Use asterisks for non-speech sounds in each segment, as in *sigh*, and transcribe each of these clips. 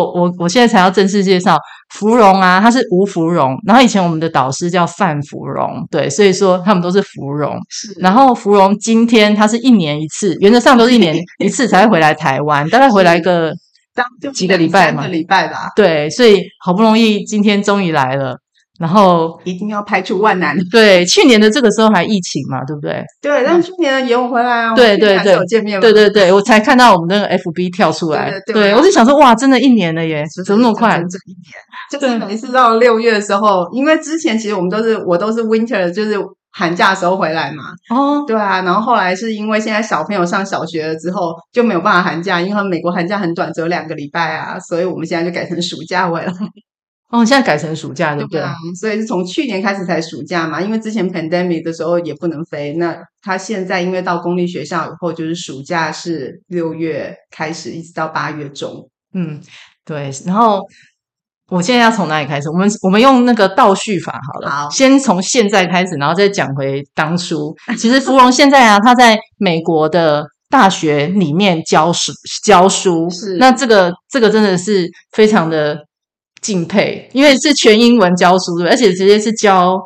我我我现在才要正式介绍芙蓉啊，他是吴芙蓉，然后以前我们的导师叫范芙蓉，对，所以说他们都是芙蓉。是，然后芙蓉今天他是一年一次，原则上都是一年一次才会回来台湾，大概回来个几个礼拜嘛，几个礼拜吧。对，所以好不容易今天终于来了。然后一定要排除万难。对，去年的这个时候还疫情嘛，对不对？对，但是去年的也有回来啊。对对对，见面对对对，我才看到我们那个 FB 跳出来。对，对，对，对，我就想说，哇，真的一年了耶，怎么那么快？整整一年。就是每次到六月的时候，因为之前其实我们都是我都是 winter，就是寒假的时候回来嘛。哦。对啊，然后后来是因为现在小朋友上小学了之后就没有办法寒假，因为美国寒假很短，只有两个礼拜啊，所以我们现在就改成暑假回来。哦，现在改成暑假对不对？所以是从去年开始才暑假嘛，因为之前 pandemic 的时候也不能飞。那他现在因为到公立学校以后，就是暑假是六月开始，一直到八月中。嗯，对。然后我现在要从哪里开始？我们我们用那个倒叙法好了。好，先从现在开始，然后再讲回当初。其实芙蓉现在啊，他在美国的大学里面教书教书，是那这个这个真的是非常的。敬佩，因为是全英文教书，而且直接是教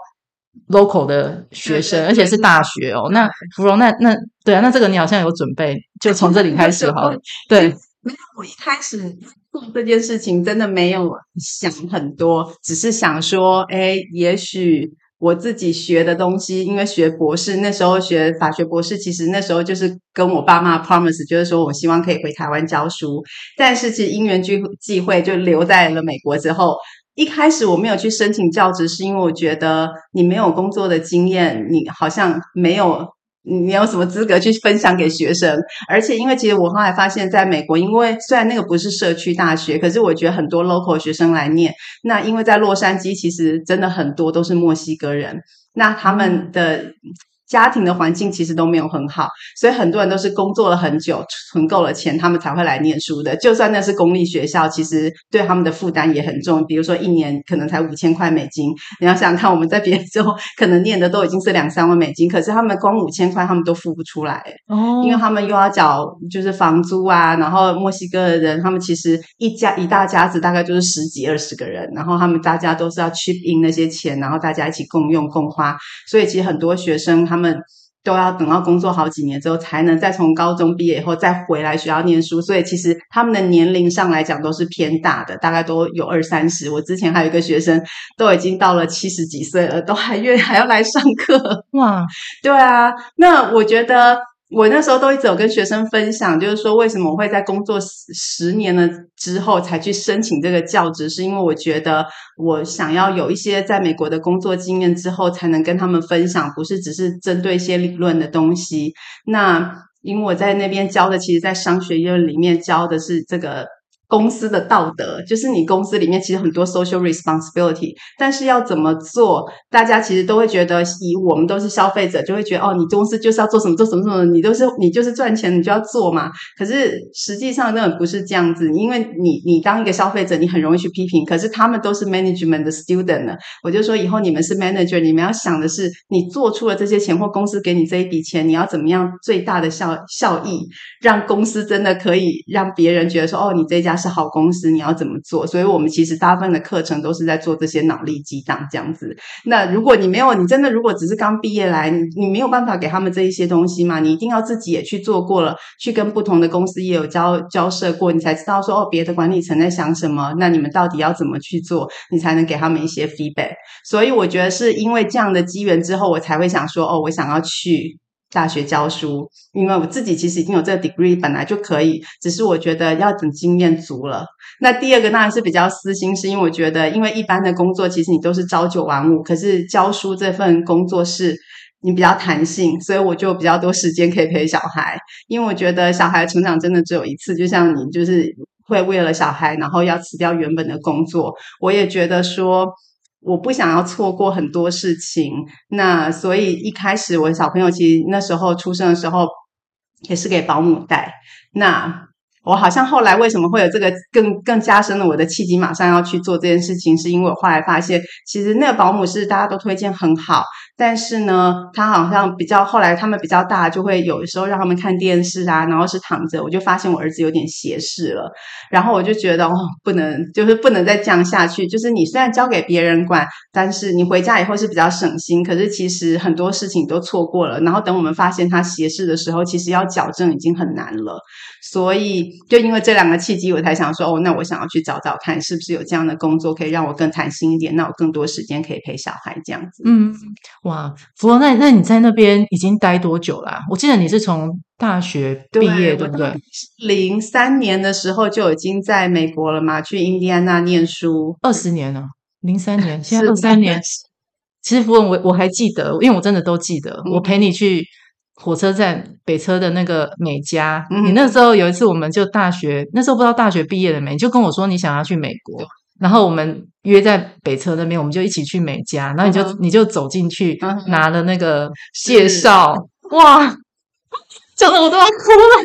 local 的学生，对对对，而且是大学哦。那芙蓉，那那对啊，那这个你好像有准备，就从这里开始好了。*laughs* 对，没有，我一开始做这件事情真的没有想很多，只是想说，哎，也许。我自己学的东西，因为学博士那时候学法学博士，其实那时候就是跟我爸妈 promise，就是说我希望可以回台湾教书。但是其实因缘聚际会，就留在了美国之后，一开始我没有去申请教职，是因为我觉得你没有工作的经验，你好像没有。你有什么资格去分享给学生？而且，因为其实我后来发现，在美国，因为虽然那个不是社区大学，可是我觉得很多 local 学生来念。那因为在洛杉矶，其实真的很多都是墨西哥人，那他们的。家庭的环境其实都没有很好，所以很多人都是工作了很久，存够了钱，他们才会来念书的。就算那是公立学校，其实对他们的负担也很重。比如说一年可能才五千块美金，你要想想看，我们在别的时候可能念的都已经是两三万美金，可是他们光五千块他们都付不出来哦，因为他们又要缴就是房租啊，然后墨西哥的人他们其实一家一大家子大概就是十几二十个人，然后他们大家都是要 chip in 那些钱，然后大家一起共用共花，所以其实很多学生。他们们都要等到工作好几年之后，才能再从高中毕业以后再回来学校念书。所以其实他们的年龄上来讲都是偏大的，大概都有二三十。我之前还有一个学生，都已经到了七十几岁了，都还愿还要来上课。哇，对啊，那我觉得。我那时候都一直有跟学生分享，就是说为什么我会在工作十年了之后才去申请这个教职，是因为我觉得我想要有一些在美国的工作经验之后，才能跟他们分享，不是只是针对一些理论的东西。那因为我在那边教的，其实在商学院里面教的是这个。公司的道德就是你公司里面其实很多 social responsibility，但是要怎么做，大家其实都会觉得，以我们都是消费者，就会觉得哦，你公司就是要做什么做什么什么，你都是你就是赚钱，你就要做嘛。可是实际上根本不是这样子，因为你你当一个消费者，你很容易去批评。可是他们都是 management 的 student 呢，我就说以后你们是 manager，你们要想的是，你做出了这些钱或公司给你这一笔钱，你要怎么样最大的效效益，让公司真的可以让别人觉得说，哦，你这家。是好公司，你要怎么做？所以我们其实大部分的课程都是在做这些脑力激荡这样子。那如果你没有，你真的如果只是刚毕业来，你你没有办法给他们这一些东西嘛？你一定要自己也去做过了，去跟不同的公司也有交交涉过，你才知道说哦，别的管理层在想什么。那你们到底要怎么去做，你才能给他们一些 feedback。所以我觉得是因为这样的机缘之后，我才会想说哦，我想要去。大学教书，因为我自己其实已经有这个 degree，本来就可以，只是我觉得要等经验足了。那第二个当然是比较私心，是因为我觉得，因为一般的工作其实你都是朝九晚五，可是教书这份工作是你比较弹性，所以我就比较多时间可以陪小孩。因为我觉得小孩成长真的只有一次，就像你就是会为了小孩，然后要辞掉原本的工作。我也觉得说。我不想要错过很多事情，那所以一开始我小朋友其实那时候出生的时候也是给保姆带。那我好像后来为什么会有这个更更加深了我的契机，马上要去做这件事情，是因为我后来发现，其实那个保姆是大家都推荐很好，但是呢，他好像比较后来他们比较大，就会有的时候让他们看电视啊，然后是躺着，我就发现我儿子有点斜视了，然后我就觉得哦，不能，就是不能再这样下去。就是你虽然交给别人管，但是你回家以后是比较省心，可是其实很多事情都错过了。然后等我们发现他斜视的时候，其实要矫正已经很难了。所以就因为这两个契机，我才想说哦，那我想要去找找看，是不是有这样的工作可以让我更弹性一点，那我更多时间可以陪小孩这样子。嗯。哇，芙蓉，那那你在那边已经待多久啦、啊？我记得你是从大学毕业，对，对不对？零三年的时候就已经在美国了嘛，去印第安纳念书，二十年了。零三年，现在二三年。其实芙蓉，我我还记得，因为我真的都记得，嗯、我陪你去火车站北车的那个美加。嗯、你那时候有一次，我们就大学那时候不知道大学毕业了没，你就跟我说你想要去美国。然后我们约在北车那边，我们就一起去美家。然后你就、嗯、你就走进去，嗯、拿了那个介绍，哇，讲的我都要哭了。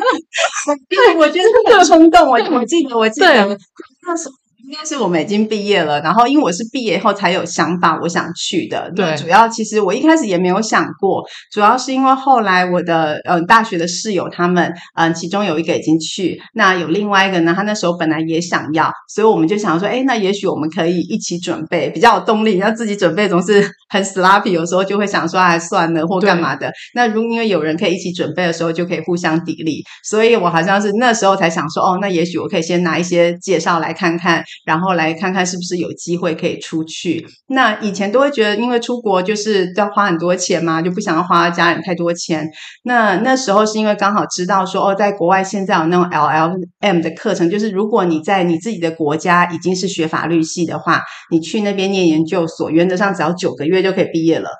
对，我觉得很冲动。我我记得，我记得那时候。应该是我们已经毕业了，然后因为我是毕业后才有想法，我想去的。对，主要其实我一开始也没有想过，主要是因为后来我的呃大学的室友他们，嗯、呃，其中有一个已经去，那有另外一个呢，他那时候本来也想要，所以我们就想说，哎，那也许我们可以一起准备，比较有动力。要自己准备总是很 sloppy，有时候就会想说，哎，算了或干嘛的。那如果因为有人可以一起准备的时候，就可以互相砥砺。所以我好像是那时候才想说，哦，那也许我可以先拿一些介绍来看看。然后来看看是不是有机会可以出去。那以前都会觉得，因为出国就是要花很多钱嘛，就不想要花家人太多钱。那那时候是因为刚好知道说，哦，在国外现在有那种 LLM 的课程，就是如果你在你自己的国家已经是学法律系的话，你去那边念研究所，原则上只要九个月就可以毕业了。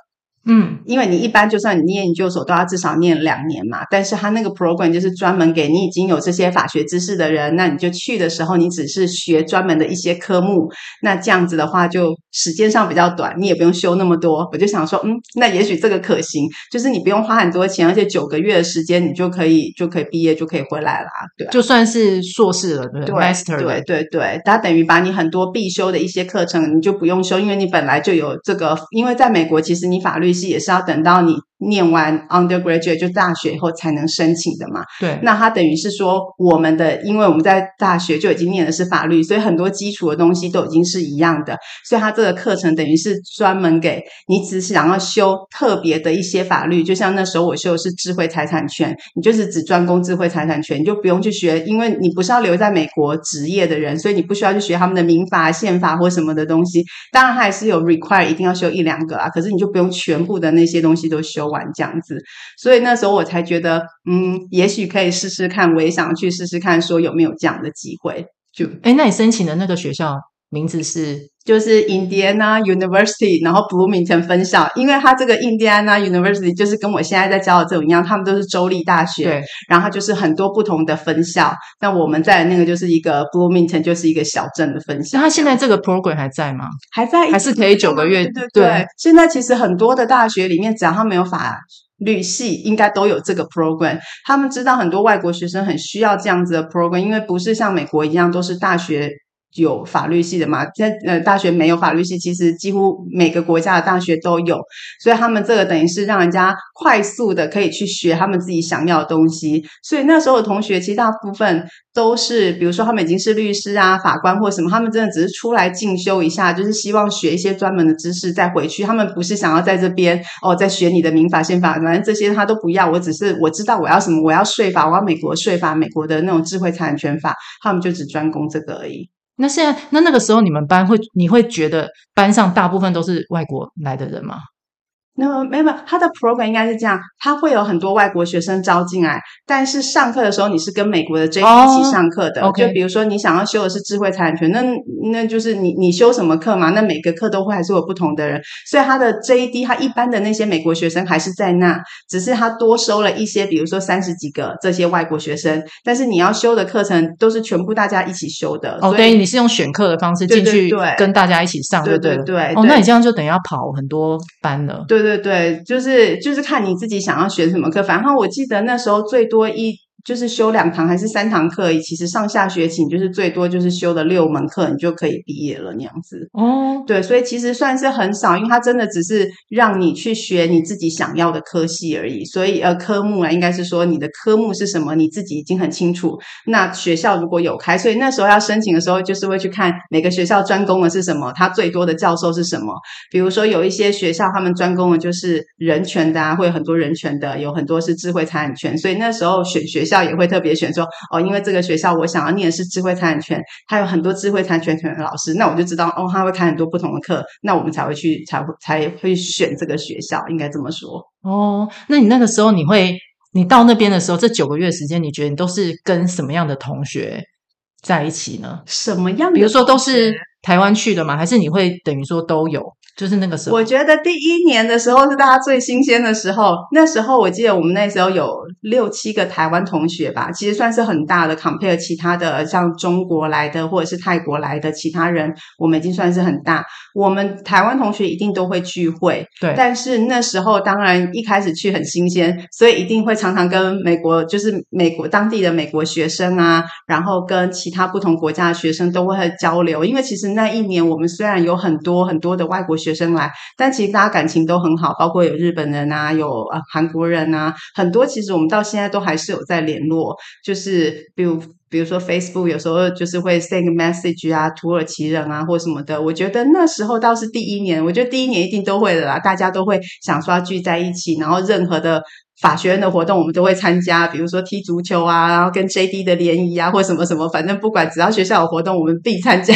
嗯，因为你一般就算你念研究所都要至少念两年嘛，但是他那个 program 就是专门给你已经有这些法学知识的人，那你就去的时候你只是学专门的一些科目，那这样子的话就时间上比较短，你也不用修那么多。我就想说，嗯，那也许这个可行，就是你不用花很多钱，而且九个月的时间你就可以就可以毕业就可以回来啦，对，就算是硕士了，对，对，master，对对对，他等于把你很多必修的一些课程你就不用修，因为你本来就有这个，因为在美国其实你法律系也是要等到你。念完 undergraduate 就大学以后才能申请的嘛？对。那他等于是说，我们的，因为我们在大学就已经念的是法律，所以很多基础的东西都已经是一样的。所以他这个课程等于是专门给你只是想要修特别的一些法律，就像那时候我修的是智慧财产权，你就是只专攻智慧财产权，你就不用去学，因为你不是要留在美国职业的人，所以你不需要去学他们的民法、宪法或什么的东西。当然，他还是有 require 一定要修一两个啦，可是你就不用全部的那些东西都修。玩这样子，所以那时候我才觉得，嗯，也许可以试试看。我也想去试试看，说有没有这样的机会。就，哎，那你申请的那个学校名字是？就是 Indiana University，然后 Bloomington 分校，因为它这个 Indiana University 就是跟我现在在教的这种一样，他们都是州立大学，对，然后就是很多不同的分校。那我们在那个就是一个 Bloomington，就是一个小镇的分校。那它现在这个 program 还在吗？还在，还是可以九个月？对对对，对。现在其实很多的大学里面，只要他没有法律系，应该都有这个 program。他们知道很多外国学生很需要这样子的 program，因为不是像美国一样都是大学。有法律系的嘛？在呃，大学没有法律系，其实几乎每个国家的大学都有，所以他们这个等于是让人家快速的可以去学他们自己想要的东西。所以那时候的同学，其实大部分都是，比如说他们已经是律师啊、法官或什么，他们真的只是出来进修一下，就是希望学一些专门的知识再回去。他们不是想要在这边哦，在学你的民法、宪法，反正这些他都不要。我只是我知道我要什么，我要税法，我要美国税法，美国的那种智慧财产权法，他们就只专攻这个而已。那现在，那那个时候你们班会，你会觉得班上大部分都是外国来的人吗？那么没有，没有，他的 program 应该是这样，他会有很多外国学生招进来，但是上课的时候你是跟美国的 JD 一起上课的。Oh. 就比如说你想要修的是智慧财产权，那那就是你你修什么课嘛？那每个课都会还是有不同的人，所以他的 JD 他一般的那些美国学生还是在那，只是他多收了一些，比如说三十几个这些外国学生，但是你要修的课程都是全部大家一起修的。哦，等于你是用选课的方式进去跟大家一起上，对，对，对。哦，那你这样就等于要跑很多班了。对对对对，就是就是看你自己想要学什么课。反正我记得那时候最多一就是修两堂还是三堂课而已，其实上下学期你就是最多就是修了六门课，你就可以毕业了那样子。哦，对，所以其实算是很少，因为它真的只是让你去学你自己想要的科系而已。所以呃，科目啊，应该是说你的科目是什么，你自己已经很清楚。那学校如果有开，所以那时候要申请的时候，就是会去看每个学校专攻的是什么，它最多的教授是什么。比如说有一些学校他们专攻的就是人权的啊，会有很多人权的，有很多是智慧财产权，所以那时候选学校也会特别选说哦，因为这个学校我想要念的是智慧财产权，它有很多智慧财产权的老师，那我就知道哦，他会开很多不同的课，那我们才会去才会才会选这个学校，应该这么说。哦，那你那个时候你会，你到那边的时候，这九个月时间，你觉得你都是跟什么样的同学在一起呢？什么样的？比如说都是台湾去的吗？还是你会等于说都有？就是那个时候，我觉得第一年的时候是大家最新鲜的时候。那时候我记得我们那时候有六七个台湾同学吧，其实算是很大的。compare 其他的像中国来的或者是泰国来的其他人，我们已经算是很大。我们台湾同学一定都会聚会，对。但是那时候当然一开始去很新鲜，所以一定会常常跟美国，就是美国当地的美国学生啊，然后跟其他不同国家的学生都会交流。因为其实那一年我们虽然有很多很多的外国学学生来，但其实大家感情都很好，包括有日本人啊，有韩国人啊，很多其实我们到现在都还是有在联络。就是比如比如说 Facebook 有时候就是会 send message 啊，土耳其人啊或什么的。我觉得那时候倒是第一年，我觉得第一年一定都会的啦，大家都会想说要聚在一起，然后任何的法学院的活动我们都会参加，比如说踢足球啊，然后跟 JD 的联谊啊，或什么什么，反正不管只要学校有活动，我们必参加。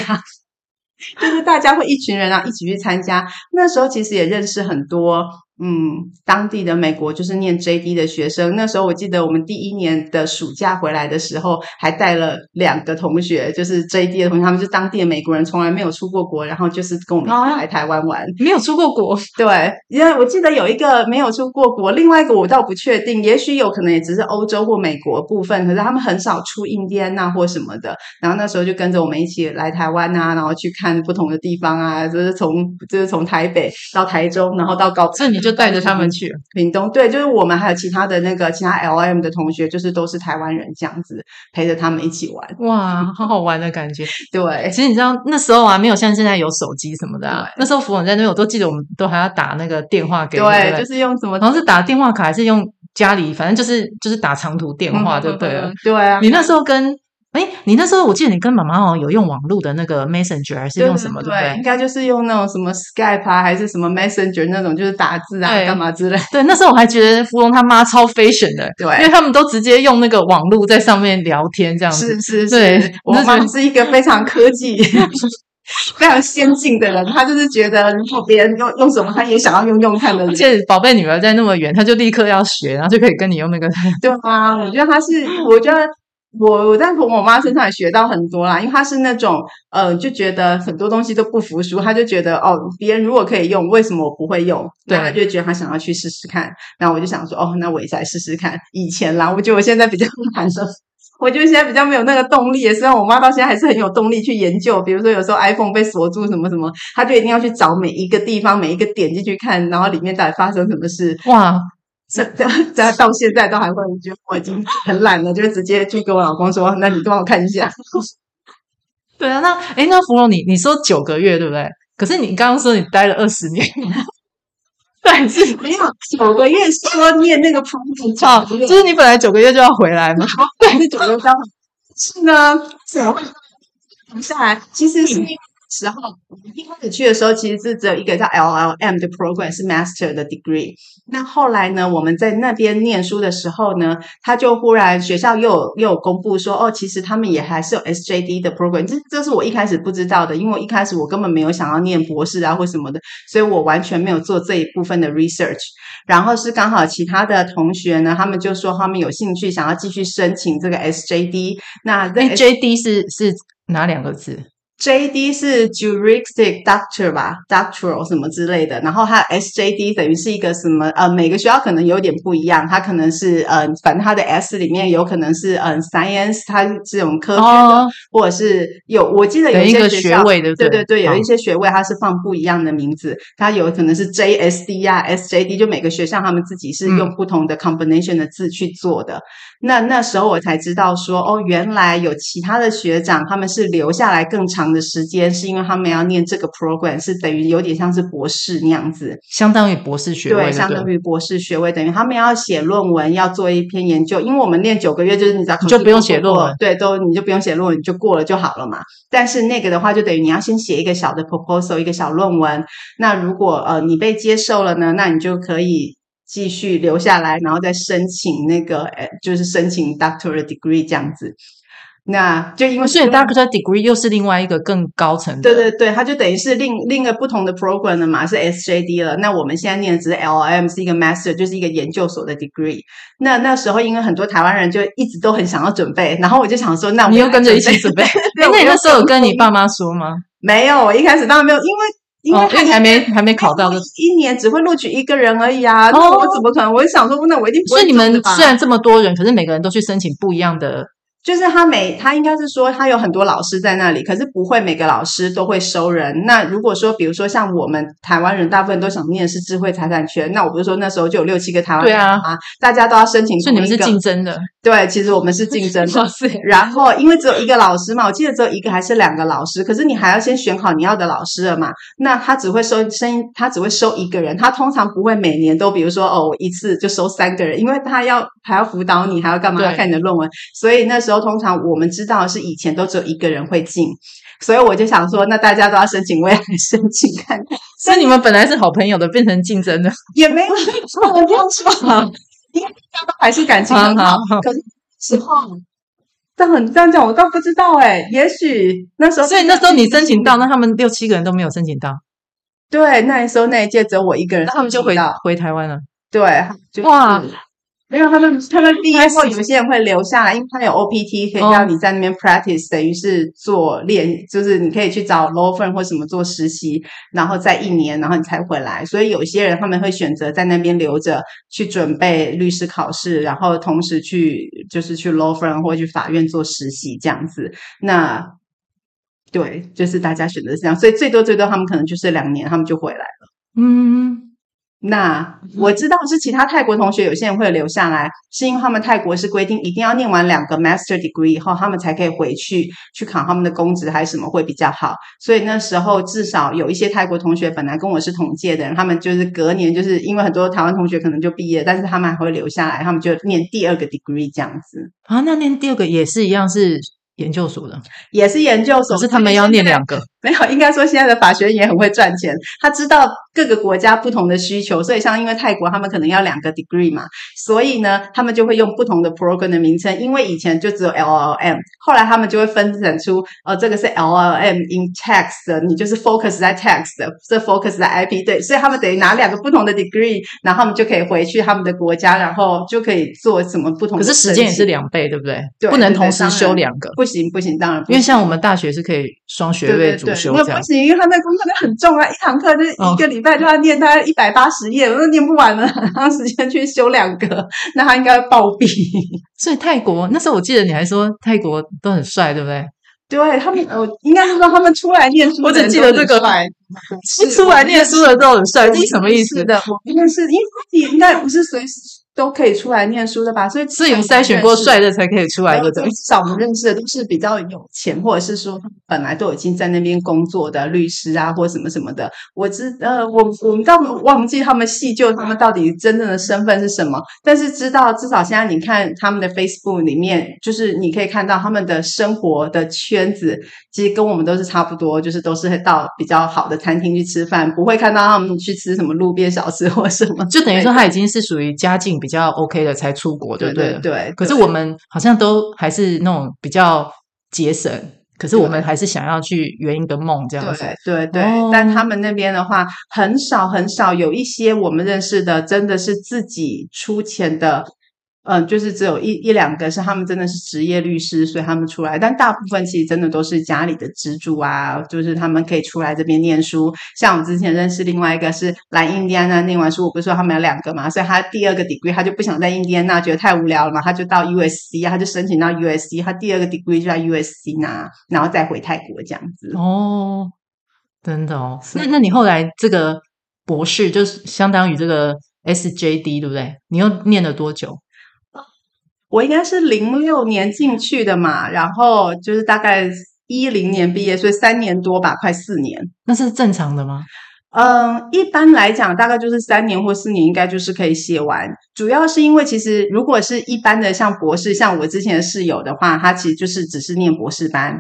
就是大家会一群人啊一起去参加，那时候其实也认识很多。嗯，当地的美国就是念 JD 的学生，那时候我记得我们第一年的暑假回来的时候，还带了两个同学，就是 JD 的同学，他们是当地的美国人，从来没有出过国，然后就是跟我们来台湾玩。啊，没有出过国。对，因为我记得有一个没有出过国，另外一个我倒不确定，也许有可能也只是欧洲或美国部分，可是他们很少出印第安纳或什么的。然后那时候就跟着我们一起来台湾啊，然后去看不同的地方啊，就是从就是从台北到台中，然后到高雄。就带着他们去屏东，对，就是我们还有其他的那个其他 LM 的同学，就是都是台湾人这样子陪着他们一起玩，哇，好好玩的感觉。*laughs* 对，其实你知道那时候啊，没有像现在有手机什么的啊。那时候芙蓉在那边，我都记得我们都还要打那个电话给，对，就是用什么，好像是打电话卡还是用家里，反正就是就是打长途电话就对了。对啊，你那时候跟。哎，你那时候我记得你跟妈妈好像有用网络的那个 Messenger 还是用什么？对，对，对，对不对？应该就是用那种什么 Skype 啊，还是什么 Messenger 那种，就是打字啊，干嘛之类。对，那时候我还觉得芙蓉他妈超 fashion 的，对，因为他们都直接用那个网络在上面聊天这样子。是是是，我妈是一个非常科技、*laughs* 非常先进的人，她就是觉得如果别人用用什么，她也想要用用看的人。而且宝贝女儿在那么远，她就立刻要学，然后就可以跟你用那个。对啊，我觉得她是，我觉得。我我在从我妈身上也学到很多啦，因为她是那种呃，就觉得很多东西都不服输，她就觉得哦，别人如果可以用，为什么我不会用？对，她就觉得她想要去试试看。然后我就想说，哦，那我也再试试看。以前啦，我觉得我现在比较 *laughs* 难受，我觉得现在比较没有那个动力。虽然我妈到现在还是很有动力去研究，比如说有时候 iPhone 被锁住什么什么，她就一定要去找每一个地方、每一个点进去看，然后里面到底发生什么事。哇！这这这到现在都还会，我觉得我已经很懒了，就直接去跟我老公说：“ *laughs* 那你帮我看一下。*laughs* ”对啊，那诶那芙蓉你你说九个月对不对？可是你刚刚说你待了二十年，*laughs* 但，是没有九个月说念那个普普照，就是你本来九个月就要回来嘛？对，是九个月要是呢，怎么会停下来？其实是。时候一开始去的时候，其实是只有一个叫 LLM 的 program 是 Master 的 degree。那后来呢，我们在那边念书的时候呢，他就忽然学校又有又有公布说，哦，其实他们也还是有 SJD 的 program。这这是我一开始不知道的，因为我一开始我根本没有想要念博士啊或什么的，所以我完全没有做这一部分的 research。然后是刚好其他的同学呢，他们就说他们有兴趣想要继续申请这个 SJD。那 SJD 是是哪两个字？JD 是 Juristic Doctor 吧，Doctoral 什么之类的，然后它 SJD 等于是一个什么？呃，每个学校可能有点不一样，它可能是呃，反正它的 S 里面有可能是嗯、呃、Science，它是这种科学的，哦、或者是有我记得有一些学位的，对对对，有一些学位它是放不一样的名字，它有可能是 JSD 呀、啊、SJD，就每个学校他们自己是用不同的 combination 的字去做的。那那时候我才知道说，哦，原来有其他的学长他们是留下来更长的时间，是因为他们要念这个 program，是等于有点像是博士那样子，相当于博士学位，对，相当于博士学位，等于他们要写论文，要做一篇研究。因为我们念九个月，就是你知道，你就不用写论文，对，都你就不用写论文，你就过了就好了嘛。但是那个的话，就等于你要先写一个小的 proposal，一个小论文。那如果呃你被接受了呢，那你就可以。继续留下来，然后再申请那个，呃，就是申请 doctorate degree 这样子。那就因为所以 doctorate degree 又是另外一个更高层的，对对对，它就等于是另另一个不同的 program 了嘛，是 SJD 了。那我们现在念的只是 LLM，是一个 master，就是一个研究所的 degree。那那时候因为很多台湾人就一直都很想要准备，然后我就想说，那我你又跟着一起准备？*laughs* 对那你那时候有跟你爸妈说吗？没有，我一开始当然没有，因为。因为还，哦、还没还没考到的，一年只会录取一个人而已啊！那我怎么可能？我想说，那我一定不会。所以你们虽然这么多人，可是每个人都去申请不一样的。就是他每他应该是说他有很多老师在那里，可是不会每个老师都会收人。那如果说比如说像我们台湾人，大部分都想念的是智慧财产权，那我不是说那时候就有六七个台湾人啊，大家都要申请。所以你们是竞争的。对，其实我们是竞争的。*laughs* 是然后因为只有一个老师嘛，我记得只有一个还是两个老师，可是你还要先选好你要的老师了嘛。那他只会收声音，他只会收一个人，他通常不会每年都比如说哦，我一次就收三个人，因为他要还要辅导你，还要干嘛？要看你的论文。所以那时候通常我们。知道是以前都只有一个人会进，所以我就想说，那大家都要申请，我也来申请看看。*laughs* 所以你们本来是好朋友的，变成竞争的，也没有错，我这样说，因为大家都还是感情很好。好好可是时候，这很这样讲，我倒不知道哎。也许那时候，所以那时候你申请到，那他们六七个人都没有申请到。对，那时候那一届只有我一个人，那他们就回回台湾了。对，就是、哇。没有他们，他们毕业后有些人会留下来，因为他有 OPT 可以让你在那边 practice，、哦、等于是做练，就是你可以去找 law firm 或什么做实习，然后在一年，然后你才回来。所以有些人他们会选择在那边留着，去准备律师考试，然后同时去就是去 law firm 或去法院做实习这样子。那对，就是大家选择是这样，所以最多最多他们可能就是两年，他们就回来了。嗯。那我知道是其他泰国同学，有些人会留下来，是因为他们泰国是规定一定要念完两个 master degree 以后，他们才可以回去去考他们的公职还是什么会比较好。所以那时候至少有一些泰国同学本来跟我是同届的人，他们就是隔年就是因为很多台湾同学可能就毕业，但是他们还会留下来，他们就念第二个 degree 这样子。啊，那念第二个也是一样是。研究所的也是研究所，可是他们要念两个。没有，应该说现在的法学院也很会赚钱。他知道各个国家不同的需求，所以像因为泰国他们可能要两个 degree 嘛，所以呢，他们就会用不同的 program 的名称。因为以前就只有 LLM，后来他们就会分展出，呃，这个是 LLM in tax 的，你就是 focus 在 tax 的，这 focus 在 IP，对，所以他们等于拿两个不同的 degree，然后他们就可以回去他们的国家，然后就可以做什么不同的。可是时间也是两倍，对不对？对，不能同时修两个。不行不行，当然不行，因为像我们大学是可以双学位主修这样。那不行，因为他那功课很重啊，一堂课就是一个礼拜就要念大概一百八十页，我都念不完了，*laughs* 很长时间去修两个，*laughs* 那他应该会暴毙。*laughs* 所以泰国那时候我记得你还说泰国都很帅，对不对？对他们，我应该是说他们出来念书，我只记得这个帅，一出来念书的都很帅，这是什么意思的？我应该是因为你应该不是随时。都可以出来念书的吧，所以是有筛选过帅的才可以出来的。至少我们认识的都是比较有钱，或者是说本来都已经在那边工作的律师啊，或什么什么的。我知呃，我我们倒忘记他们细究他们到底真正的身份是什么，但是知道至少现在你看他们的 Facebook 里面，就是你可以看到他们的生活的圈子，其实跟我们都是差不多，就是都是到比较好的餐厅去吃饭，不会看到他们去吃什么路边小吃或什么。就等于说他已经是属于家境比较 OK 的才出国，对不对？对，对，对。可是我们好像都还是那种比较节省，可是我们还是想要去圆一个梦这样子。对对对。哦、但他们那边的话，很少很少有一些我们认识的，真的是自己出钱的。嗯，就是只有一一两个是他们真的是职业律师，所以他们出来。但大部分其实真的都是家里的支柱啊，就是他们可以出来这边念书。像我之前认识另外一个是来印第安纳念完书，我不是说他们有两个嘛，所以他第二个 degree 他就不想在印第安纳，觉得太无聊了嘛，他就到 USC，他就申请到 USC，他第二个 degree 就在 USC 拿，然后再回泰国这样子。哦，真的哦。那那你后来这个博士就是相当于这个 SJD 对不对？你又念了多久？我应该是零六年进去的嘛，然后就是大概一零年毕业，所以三年多吧，快四年。那是正常的吗？嗯，一般来讲，大概就是三年或四年，应该就是可以写完。主要是因为其实如果是一般的像博士，像我之前的室友的话，他其实就是只是念博士班，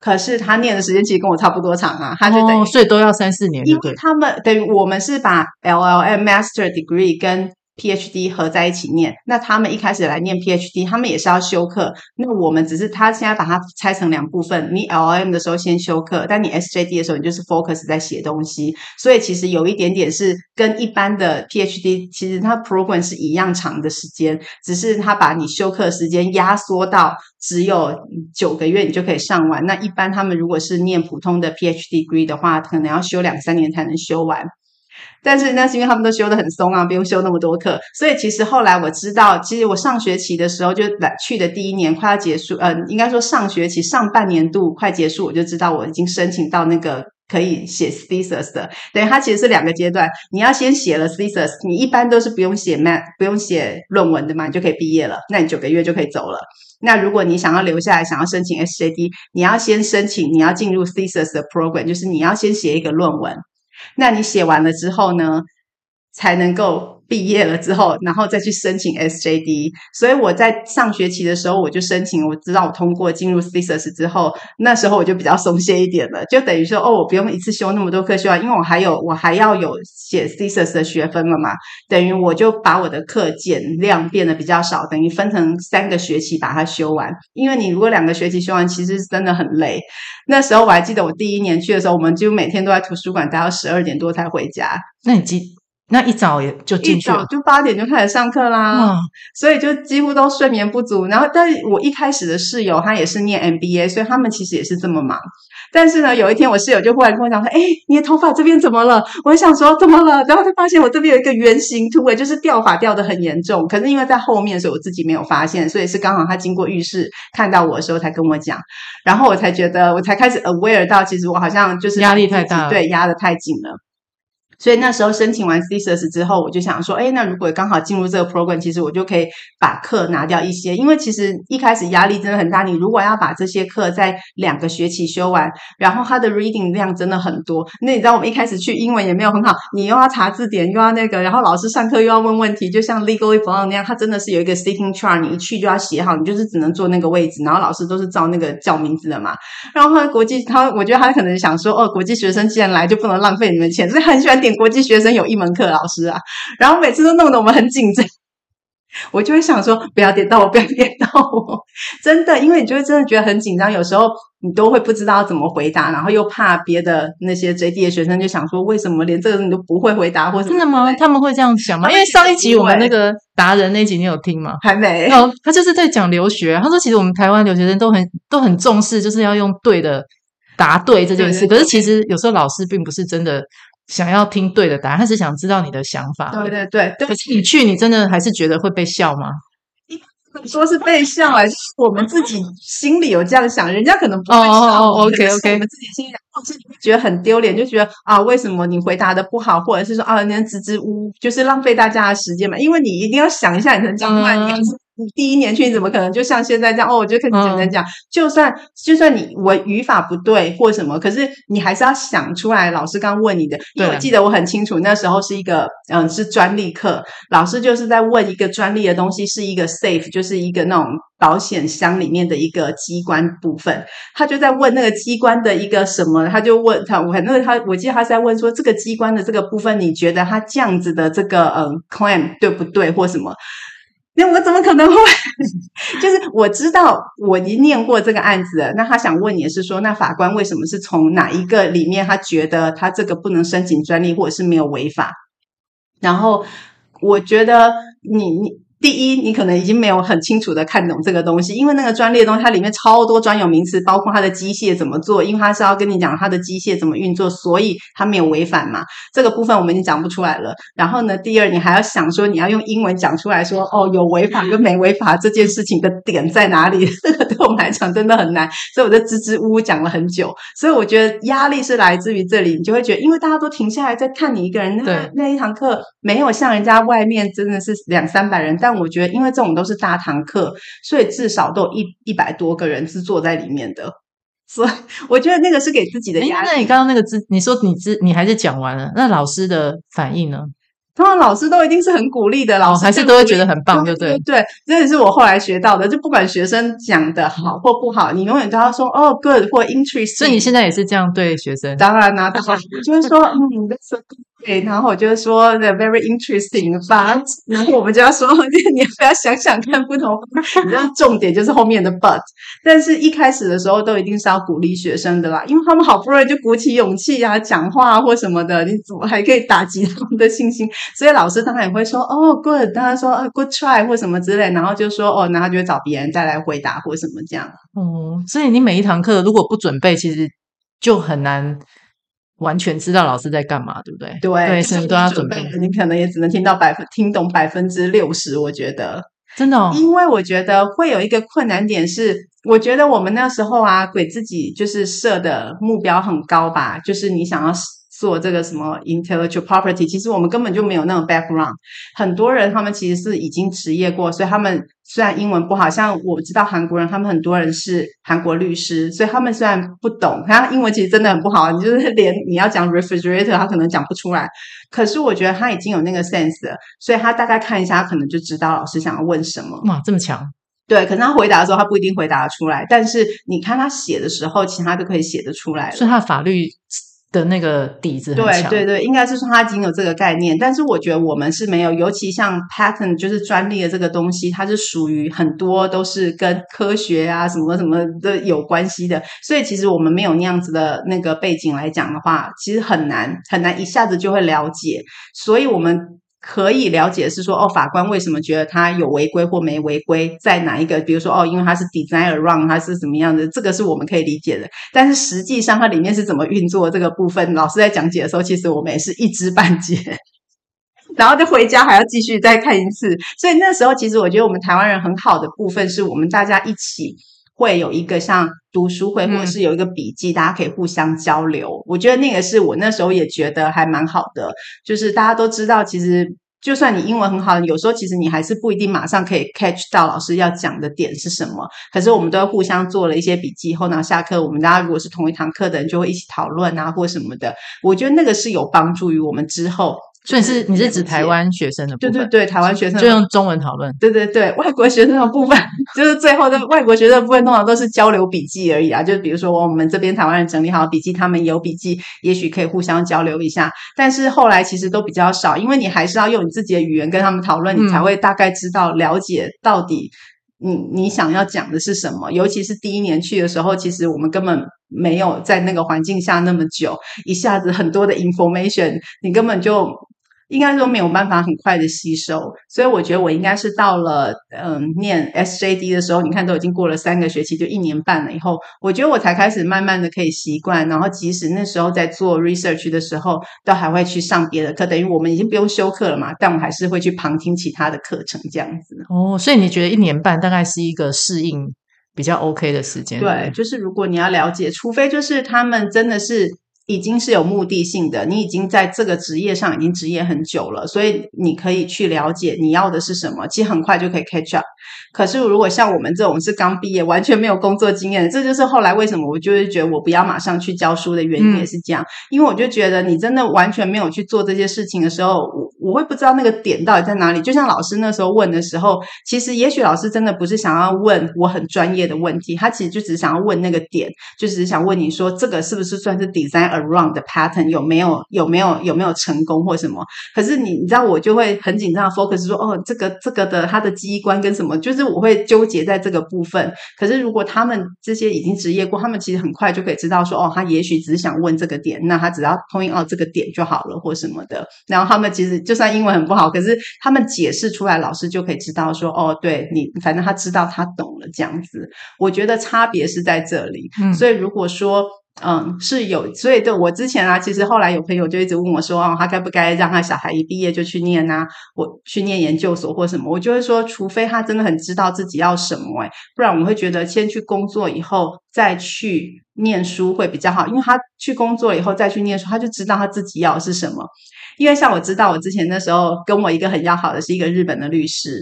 可是他念的时间其实跟我差不多长啊，他就等于、哦、所以都要三四年，因为他们等于我们是把 LLM Master Degree 跟 PhD 合在一起念，那他们一开始来念 PhD，他们也是要修课。那我们只是他现在把它拆成两部分，你 lm 的时候先修课，但你 SJD 的时候你就是 focus 在写东西。所以其实有一点点是跟一般的 PhD，其实它 program 是一样长的时间，只是他把你修课时间压缩到只有九个月，你就可以上完。那一般他们如果是念普通的 PhD degree 的话，可能要修两三年才能修完。但是那是因为他们都修得很松啊，不用修那么多课。所以其实后来我知道，其实我上学期的时候就来去的第一年快要结束，呃，应该说上学期上半年度快结束，我就知道我已经申请到那个可以写 thesis 的。等于它其实是两个阶段，你要先写了 thesis，你一般都是不用写 mat，不用写论文的嘛，你就可以毕业了。那你九个月就可以走了。那如果你想要留下来，想要申请 SJD，你要先申请，你要进入 thesis 的 program，就是你要先写一个论文。那你写完了之后呢，才能够。毕业了之后，然后再去申请 SJD。所以我在上学期的时候，我就申请，我知道我通过进入 thesis 之后，那时候我就比较松懈一点了，就等于说，哦，我不用一次修那么多课修完，因为我还有我还要有写 thesis 的学分了嘛。等于我就把我的课减量变得比较少，等于分成三个学期把它修完。因为你如果两个学期修完，其实真的很累。那时候我还记得我第一年去的时候，我们就每天都在图书馆待到十二点多才回家。那你记？那一早也就进去了，就八点就开始上课啦，嗯，所以就几乎都睡眠不足。然后，但我一开始的室友他也是念 MBA，所以他们其实也是这么忙。但是呢，有一天我室友就忽然跟我讲说：“哎，你的头发这边怎么了？”我想说怎么了，然后就发现我这边有一个圆形秃，诶，就是掉发掉的很严重。可是因为在后面，所以我自己没有发现，所以是刚好他经过浴室看到我的时候才跟我讲，然后我才觉得，我才开始 aware 到，其实我好像就是压力太大，对，压的太紧了。所以那时候申请完 thesis 之后，我就想说，哎，那如果刚好进入这个 program，其实我就可以把课拿掉一些，因为其实一开始压力真的很大。你如果要把这些课在两个学期修完，然后它的 reading 量真的很多。那你知道我们一开始去英文也没有很好，你又要查字典，又要那个，然后老师上课又要问问题，就像 legally b l o n d 那样，它真的是有一个 sitting chart，你一去就要写好，你就是只能坐那个位置，然后老师都是照那个叫名字的嘛。然后国际他，我觉得他可能想说，哦，国际学生既然来，就不能浪费你们钱，所以很喜欢点。国际学生有一门课老师啊，然后每次都弄得我们很紧张，*laughs* 我就会想说不要点到我，不要点到我，*laughs* 真的，因为你就会真的觉得很紧张，有时候你都会不知道怎么回答，然后又怕别的那些 JD 的学生就想说，为什么连这个你都不会回答，或者真的吗？他们会这样想吗？因为上一集我们那个达人那集你有听吗？还没。哦，他就是在讲留学，他说其实我们台湾留学生都很都很重视，就是要用对的答对这件事，对对对，可是其实有时候老师并不是真的。想要听对的答案，他是想知道你的想法。对对对，对，可是你去，你真的还是觉得会被笑吗？说是被笑，还是我们自己心里有这样想？人家可能不会笑。哦哦，OK OK。我们自己心里想，或是觉得很丢脸，就觉得啊，为什么你回答的不好，或者是说啊，你支支吾吾，就是浪费大家的时间嘛？因为你一定要想一下，你能讲出来，你还是。你第一年去，你怎么可能就像现在这样？哦，我就跟你简单讲，就算就算你我语法不对或什么，可是你还是要想出来。老师刚问你的，因为我记得我很清楚，那时候是一个嗯是专利课，老师就是在问一个专利的东西，是一个 safe，就是一个那种保险箱里面的一个机关部分，他就在问那个机关的一个什么，他就问他，我反正他我记得他是在问说这个机关的这个部分，你觉得他这样子的这个嗯 claim 对不对或什么？那我怎么可能会？*laughs* 就是我知道我已经念过这个案子了。那他想问你是说，那法官为什么是从哪一个里面他觉得他这个不能申请专利，或者是没有违法？然后我觉得你你。第一，你可能已经没有很清楚的看懂这个东西，因为那个专利的东西它里面超多专有名词，包括它的机械怎么做，因为它是要跟你讲它的机械怎么运作，所以它没有违反嘛。这个部分我们已经讲不出来了。然后呢，第二，你还要想说你要用英文讲出来说，哦，有违法跟没违法这件事情的点在哪里？*laughs* 这个对我们来讲真的很难，所以我就支支吾吾讲了很久。所以我觉得压力是来自于这里，你就会觉得，因为大家都停下来在看你一个人，那那一堂课没有像人家外面真的是两三百人但我觉得因为这种都是大堂课，所以至少都有一一百多个人是坐在里面的。所以我觉得那个是给自己的压力。那你刚刚那个字，你说你字，你还是讲完了，那老师的反应呢？通常老师都一定是很鼓励的，老师、哦、还是都会觉得很棒，对不对？对，这也是我后来学到的，就不管学生讲的好或不好，你永远都要说哦，good 或 interesting。所以你现在也是这样对学生？当然啦、啊，当然，就是说，嗯，that's a good 对，然后我就说 the very interesting，but，*laughs* 然后我们就要说，*laughs* 你要不要想想看不同？你知道重点就是后面的 but，但是一开始的时候都一定是要鼓励学生的啦，因为他们好不容易就鼓起勇气啊，讲话或什么的，你怎么还可以打击他们的信心？所以老师当然也会说，哦，good，当然说，，good try 或什么之类，然后就说，哦，然后就会找别人再来回答或什么这样。哦，所以你每一堂课如果不准备，其实就很难。完全知道老师在干嘛，对不对？对，对，什么都要准备。你可能也只能听到百分听懂百分之六十，我觉得真的哦。因为我觉得会有一个困难点是，我觉得我们那时候啊，给自己就是设的目标很高吧，就是你想要。做这个什么 intellectual property，其实我们根本就没有那种 background。很多人他们其实是已经职业过，所以他们虽然英文不好，像我知道韩国人，他们很多人是韩国律师，所以他们虽然不懂，他英文其实真的很不好，你就是 *laughs* 连你要讲 refrigerator，他可能讲不出来。可是我觉得他已经有那个 sense 了，所以他大概看一下，他可能就知道老师想要问什么。哇，这么强！对，可是他回答的时候，他不一定回答得出来，但是你看他写的时候，其他都可以写得出来。所以他的法律。的那个底子很强，对对对，应该是说他已经有这个概念，但是我觉得我们是没有，尤其像 patent 就是专利的这个东西，它是属于很多都是跟科学啊什么什么的有关系的，所以其实我们没有那样子的那个背景来讲的话，其实很难很难一下子就会了解，所以我们。可以了解是说哦，法官为什么觉得他有违规或没违规，在哪一个？比如说哦，因为他是 design around，他是怎么样的？这个是我们可以理解的。但是实际上它里面是怎么运作这个部分，老师在讲解的时候，其实我们也是一知半解，*laughs* 然后就回家还要继续再看一次。所以那时候，其实我觉得我们台湾人很好的部分，是我们大家一起。会有一个像读书会，或者是有一个笔记，嗯，大家可以互相交流。我觉得那个是我那时候也觉得还蛮好的，就是大家都知道，其实就算你英文很好，有时候其实你还是不一定马上可以 catch 到老师要讲的点是什么。可是我们都要互相做了一些笔记，后呢下课我们大家如果是同一堂课的人，就会一起讨论啊，或什么的。我觉得那个是有帮助于我们之后。所以是你是指台湾学生的部分？对对对，台湾学生就用中文讨论。对对对，外国学生的部分 *laughs* 就是最后的外国学生的部分，通常都是交流笔记而已啊。就比如说我们这边台湾人整理好笔记，他们有笔记，也许可以互相交流一下。但是后来其实都比较少，因为你还是要用你自己的语言跟他们讨论，你才会大概知道了解到底你你想要讲的是什么。尤其是第一年去的时候，其实我们根本没有在那个环境下那么久，一下子很多的 information，你根本就。应该说没有办法很快的吸收，所以我觉得我应该是到了嗯念 SJD 的时候，你看都已经过了三个学期，就一年半了以后，我觉得我才开始慢慢的可以习惯，然后即使那时候在做 research 的时候，都还会去上别的课，等于我们已经不用修课了嘛，但我还是会去旁听其他的课程这样子。哦，所以你觉得一年半大概是一个适应比较 OK 的时间？对，就是如果你要了解，除非就是他们真的是。已经是有目的性的，你已经在这个职业上已经职业很久了，所以你可以去了解你要的是什么，其实很快就可以 catch up。可是如果像我们这种是刚毕业、完全没有工作经验，这就是后来为什么我就是觉得我不要马上去教书的原因也是这样，嗯、因为我就觉得你真的完全没有去做这些事情的时候，我我会不知道那个点到底在哪里。就像老师那时候问的时候，其实也许老师真的不是想要问我很专业的问题，他其实就只是想要问那个点，就只是想问你说这个是不是算是 design。Around 的 pattern 有没有有没有有没有成功或什么？可是你你知道我就会很紧张，focus 说哦，这个这个的它的机关跟什么，就是我会纠结在这个部分。可是如果他们这些已经职业过，他们其实很快就可以知道说哦，他也许只是想问这个点，那他只要 point out 这个点就好了或什么的。然后他们其实就算英文很不好，可是他们解释出来，老师就可以知道说哦，对你反正他知道他懂了这样子。我觉得差别是在这里。嗯，所以如果说。嗯，是有，所以对我之前啊，其实后来有朋友就一直问我说，哦，他该不该让他小孩一毕业就去念啊，我去念研究所或什么？我就会说，除非他真的很知道自己要什么，诶，不然我会觉得先去工作以后再去念书会比较好，因为他去工作以后再去念书，他就知道他自己要是什么。因为像我知道，我之前那时候跟我一个很要好的是一个日本的律师。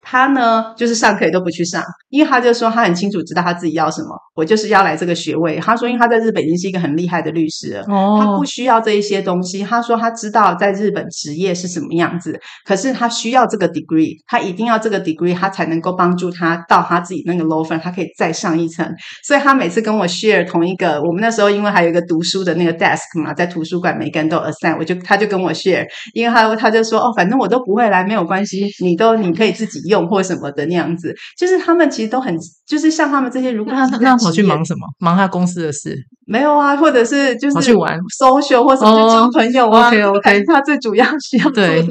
他呢，就是上课也都不去上，因为他就说他很清楚知道他自己要什么。我就是要来这个学位。他说，因为他在日本已经是一个很厉害的律师了，哦、他不需要这一些东西。他说他知道在日本职业是什么样子，可是他需要这个 degree，他一定要这个 degree，他才能够帮助他到他自己那个 law firm，他可以再上一层。所以他每次跟我 share 同一个，我们那时候因为还有一个读书的那个 desk 嘛，在图书馆每个人都 assign，我就他就跟我 share，因为他他就说哦，反正我都不会来，没有关系，你都你可以自己用或什么的那样子，就是他们其实都很，就是像他们这些，如果他那跑去忙什么？忙他公司的事？没有啊，或者是就是跑去玩 social 或者去交朋友啊。Oh, OK OK，他最主要需要对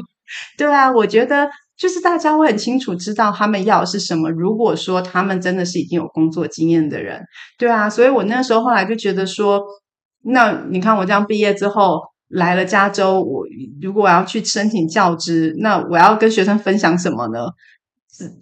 对啊，我觉得就是大家会很清楚知道他们要的是什么。如果说他们真的是已经有工作经验的人，对啊，所以我那时候后来就觉得说，那你看我这样毕业之后。来了加州，我如果我要去申请教职，那我要跟学生分享什么呢？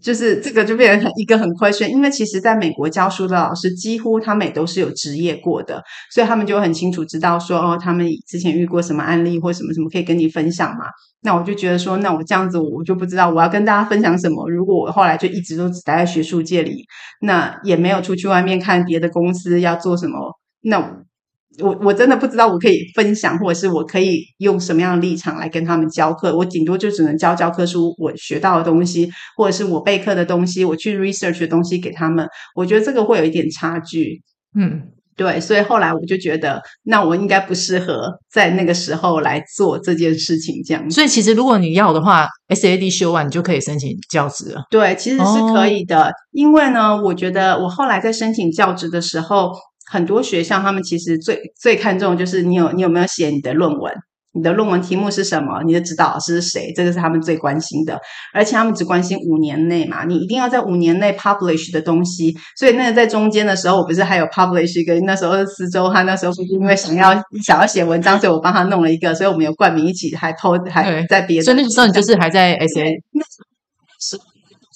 就是这个就变成一个很亏损，因为其实在美国教书的老师几乎他们也都是有职业过的，所以他们就很清楚知道说哦，他们之前遇过什么案例或什么什么可以跟你分享嘛。那我就觉得说，那我这样子我就不知道我要跟大家分享什么。如果我后来就一直都只待在学术界里，那也没有出去外面看别的公司要做什么，那。我我真的不知道我可以分享，或者是我可以用什么样的立场来跟他们教课。我顶多就只能教教科书我学到的东西，或者是我备课的东西，我去 research 的东西给他们。我觉得这个会有一点差距。嗯，对，所以后来我就觉得，那我应该不适合在那个时候来做这件事情。这样，所以其实如果你要的话，SAD 修完你就可以申请教职了。对，其实是可以的，哦、因为呢，我觉得我后来在申请教职的时候。很多学校，他们其实最最看重就是你有你有没有写你的论文，你的论文题目是什么，你的指导老师是谁，这个是他们最关心的。而且他们只关心五年内嘛，你一定要在五年内 publish 的东西。所以那个在中间的时候，我不是还有 publish 一个？那时候是四周，他那时候不是因为想要想要写文章，所以我帮他弄了一个，所以我们有冠名一起还 po 还在别的。所以那时候你就是还在 SA，那是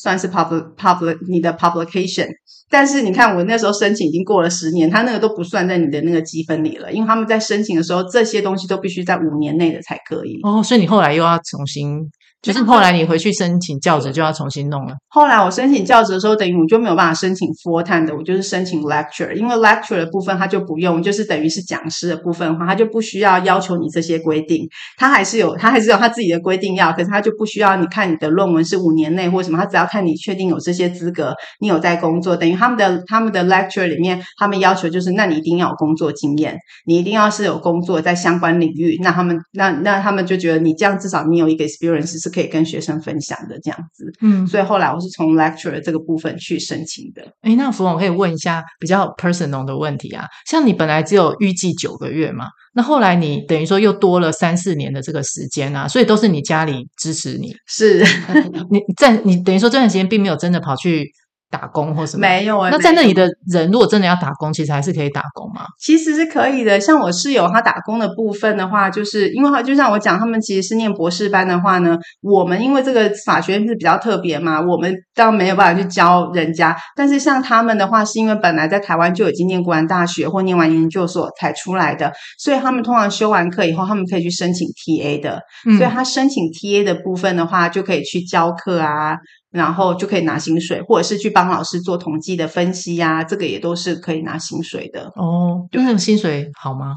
算是 public public 你的 publication。但是你看，我那时候申请已经过了十年，他那个都不算在你的那个积分里了，因为他们在申请的时候，这些东西都必须在五年内的才可以。哦，所以你后来又要重新。就是后来你回去申请教职就要重新弄了。后来我申请教职的时候，等于我就没有办法申请 full time 的，我就是申请 lecture，因为 lecture 的部分他就不用，就是等于是讲师的部分的话，他就不需要要求你这些规定，他还是有他还是有他自己的规定要，可是他就不需要你看你的论文是五年内或什么，他只要看你确定有这些资格，你有在工作，等于他们的他们的 lecture 里面，他们要求就是，那你一定要有工作经验，你一定要是有工作在相关领域，那他们那那他们就觉得你这样至少你有一个 experience 是。可以跟学生分享的这样子，嗯，所以后来我是从 lecture 这个部分去申请的。哎，那芙蓉可以问一下比较 personal 的问题啊，像你本来只有预计九个月嘛，那后来你等于说又多了三四年的这个时间啊，所以都是你家里支持你，是 *laughs* 你在你等于说这段时间并没有真的跑去。打工或什么没有啊？那在那里的人，如果真的要打工，其实还是可以打工吗？其实是可以的。像我室友他打工的部分的话，就是因为他就像我讲，他们其实是念博士班的话呢，我们因为这个法学院是比较特别嘛，我们当然没有办法去教人家。但是像他们的话，是因为本来在台湾就已经念过完大学或念完研究所才出来的，所以他们通常修完课以后，他们可以去申请 TA 的。嗯，所以他申请 TA 的部分的话，就可以去教课啊。然后就可以拿薪水，或者是去帮老师做统计的分析呀、啊，这个也都是可以拿薪水的。哦，就那种薪水好吗？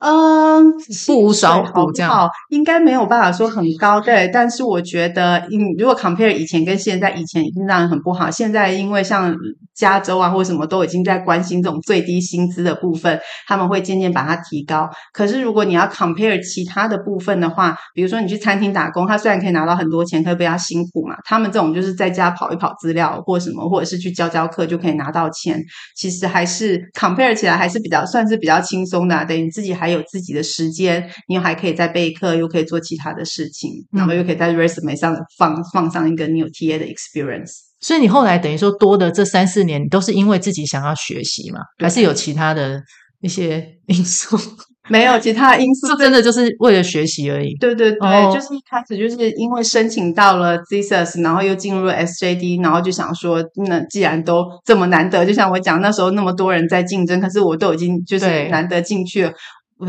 嗯，不无小补这样，应该没有办法说很高，对。但是我觉得，嗯，如果 compare 以前跟现在，以前已经让人很不好。现在因为像加州啊或什么都已经在关心这种最低薪资的部分，他们会渐渐把它提高。可是如果你要 compare 其他的部分的话，比如说你去餐厅打工，他虽然可以拿到很多钱，可是比较辛苦嘛。他们这种就是在家跑一跑资料或什么，或者是去教教课就可以拿到钱，其实还是 compare 起来还是比较算是比较轻松的啊，等于自己还。还有自己的时间，你还可以在备课，又可以做其他的事情，然后又可以在 resume 上放放上一个你有 TA 的 experience。所以你后来等于说多的这三四年，你都是因为自己想要学习嘛？还是有其他的一些因素？*laughs* 没有其他因素，真的就是为了学习而已。对对对，哦、就是一开始就是因为申请到了 thesis，然后又进入了 SJD，然后就想说，那既然都这么难得，就像我讲那时候那么多人在竞争，可是我都已经就是难得进去了。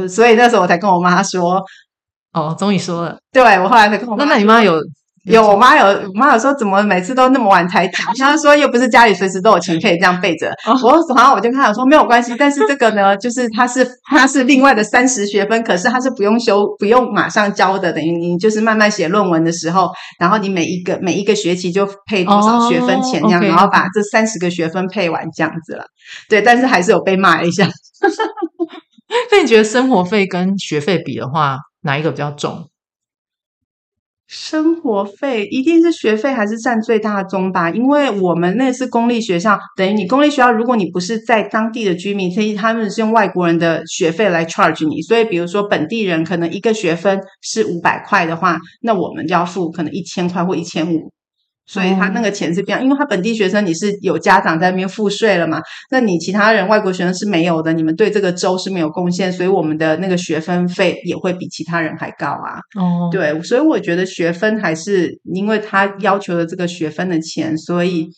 所以那时候我才跟我妈说，哦，终于说了。对，我后来才跟我妈。那那你妈有有我妈有我妈有说怎么每次都那么晚才讲？她说又不是家里随时都有钱可以这样备着。哦、我然后我就跟她说没有关系，但是这个呢，就是它是它是另外的三十学分，可是它是不用修不用马上交的，等于你就是慢慢写论文的时候，然后你每一个每一个学期就配多少学分钱这样，哦、然后把这三十个学分配完这样子了。对，但是还是有被骂一下。*laughs* *laughs* 那你觉得生活费跟学费比的话，哪一个比较重？生活费一定是学费还是占最大宗吧？因为我们那是公立学校，等于你公立学校，如果你不是在当地的居民，所以他们是用外国人的学费来 charge 你。所以，比如说本地人可能一个学分是五百块的话，那我们就要付可能一千块或一千五。所以他那个钱是这样，因为他本地学生你是有家长在那边付税了嘛，那你其他人外国学生是没有的，你们对这个州是没有贡献，所以我们的那个学分费也会比其他人还高啊。哦，对，所以我觉得学分还是因为他要求的这个学分的钱，所以。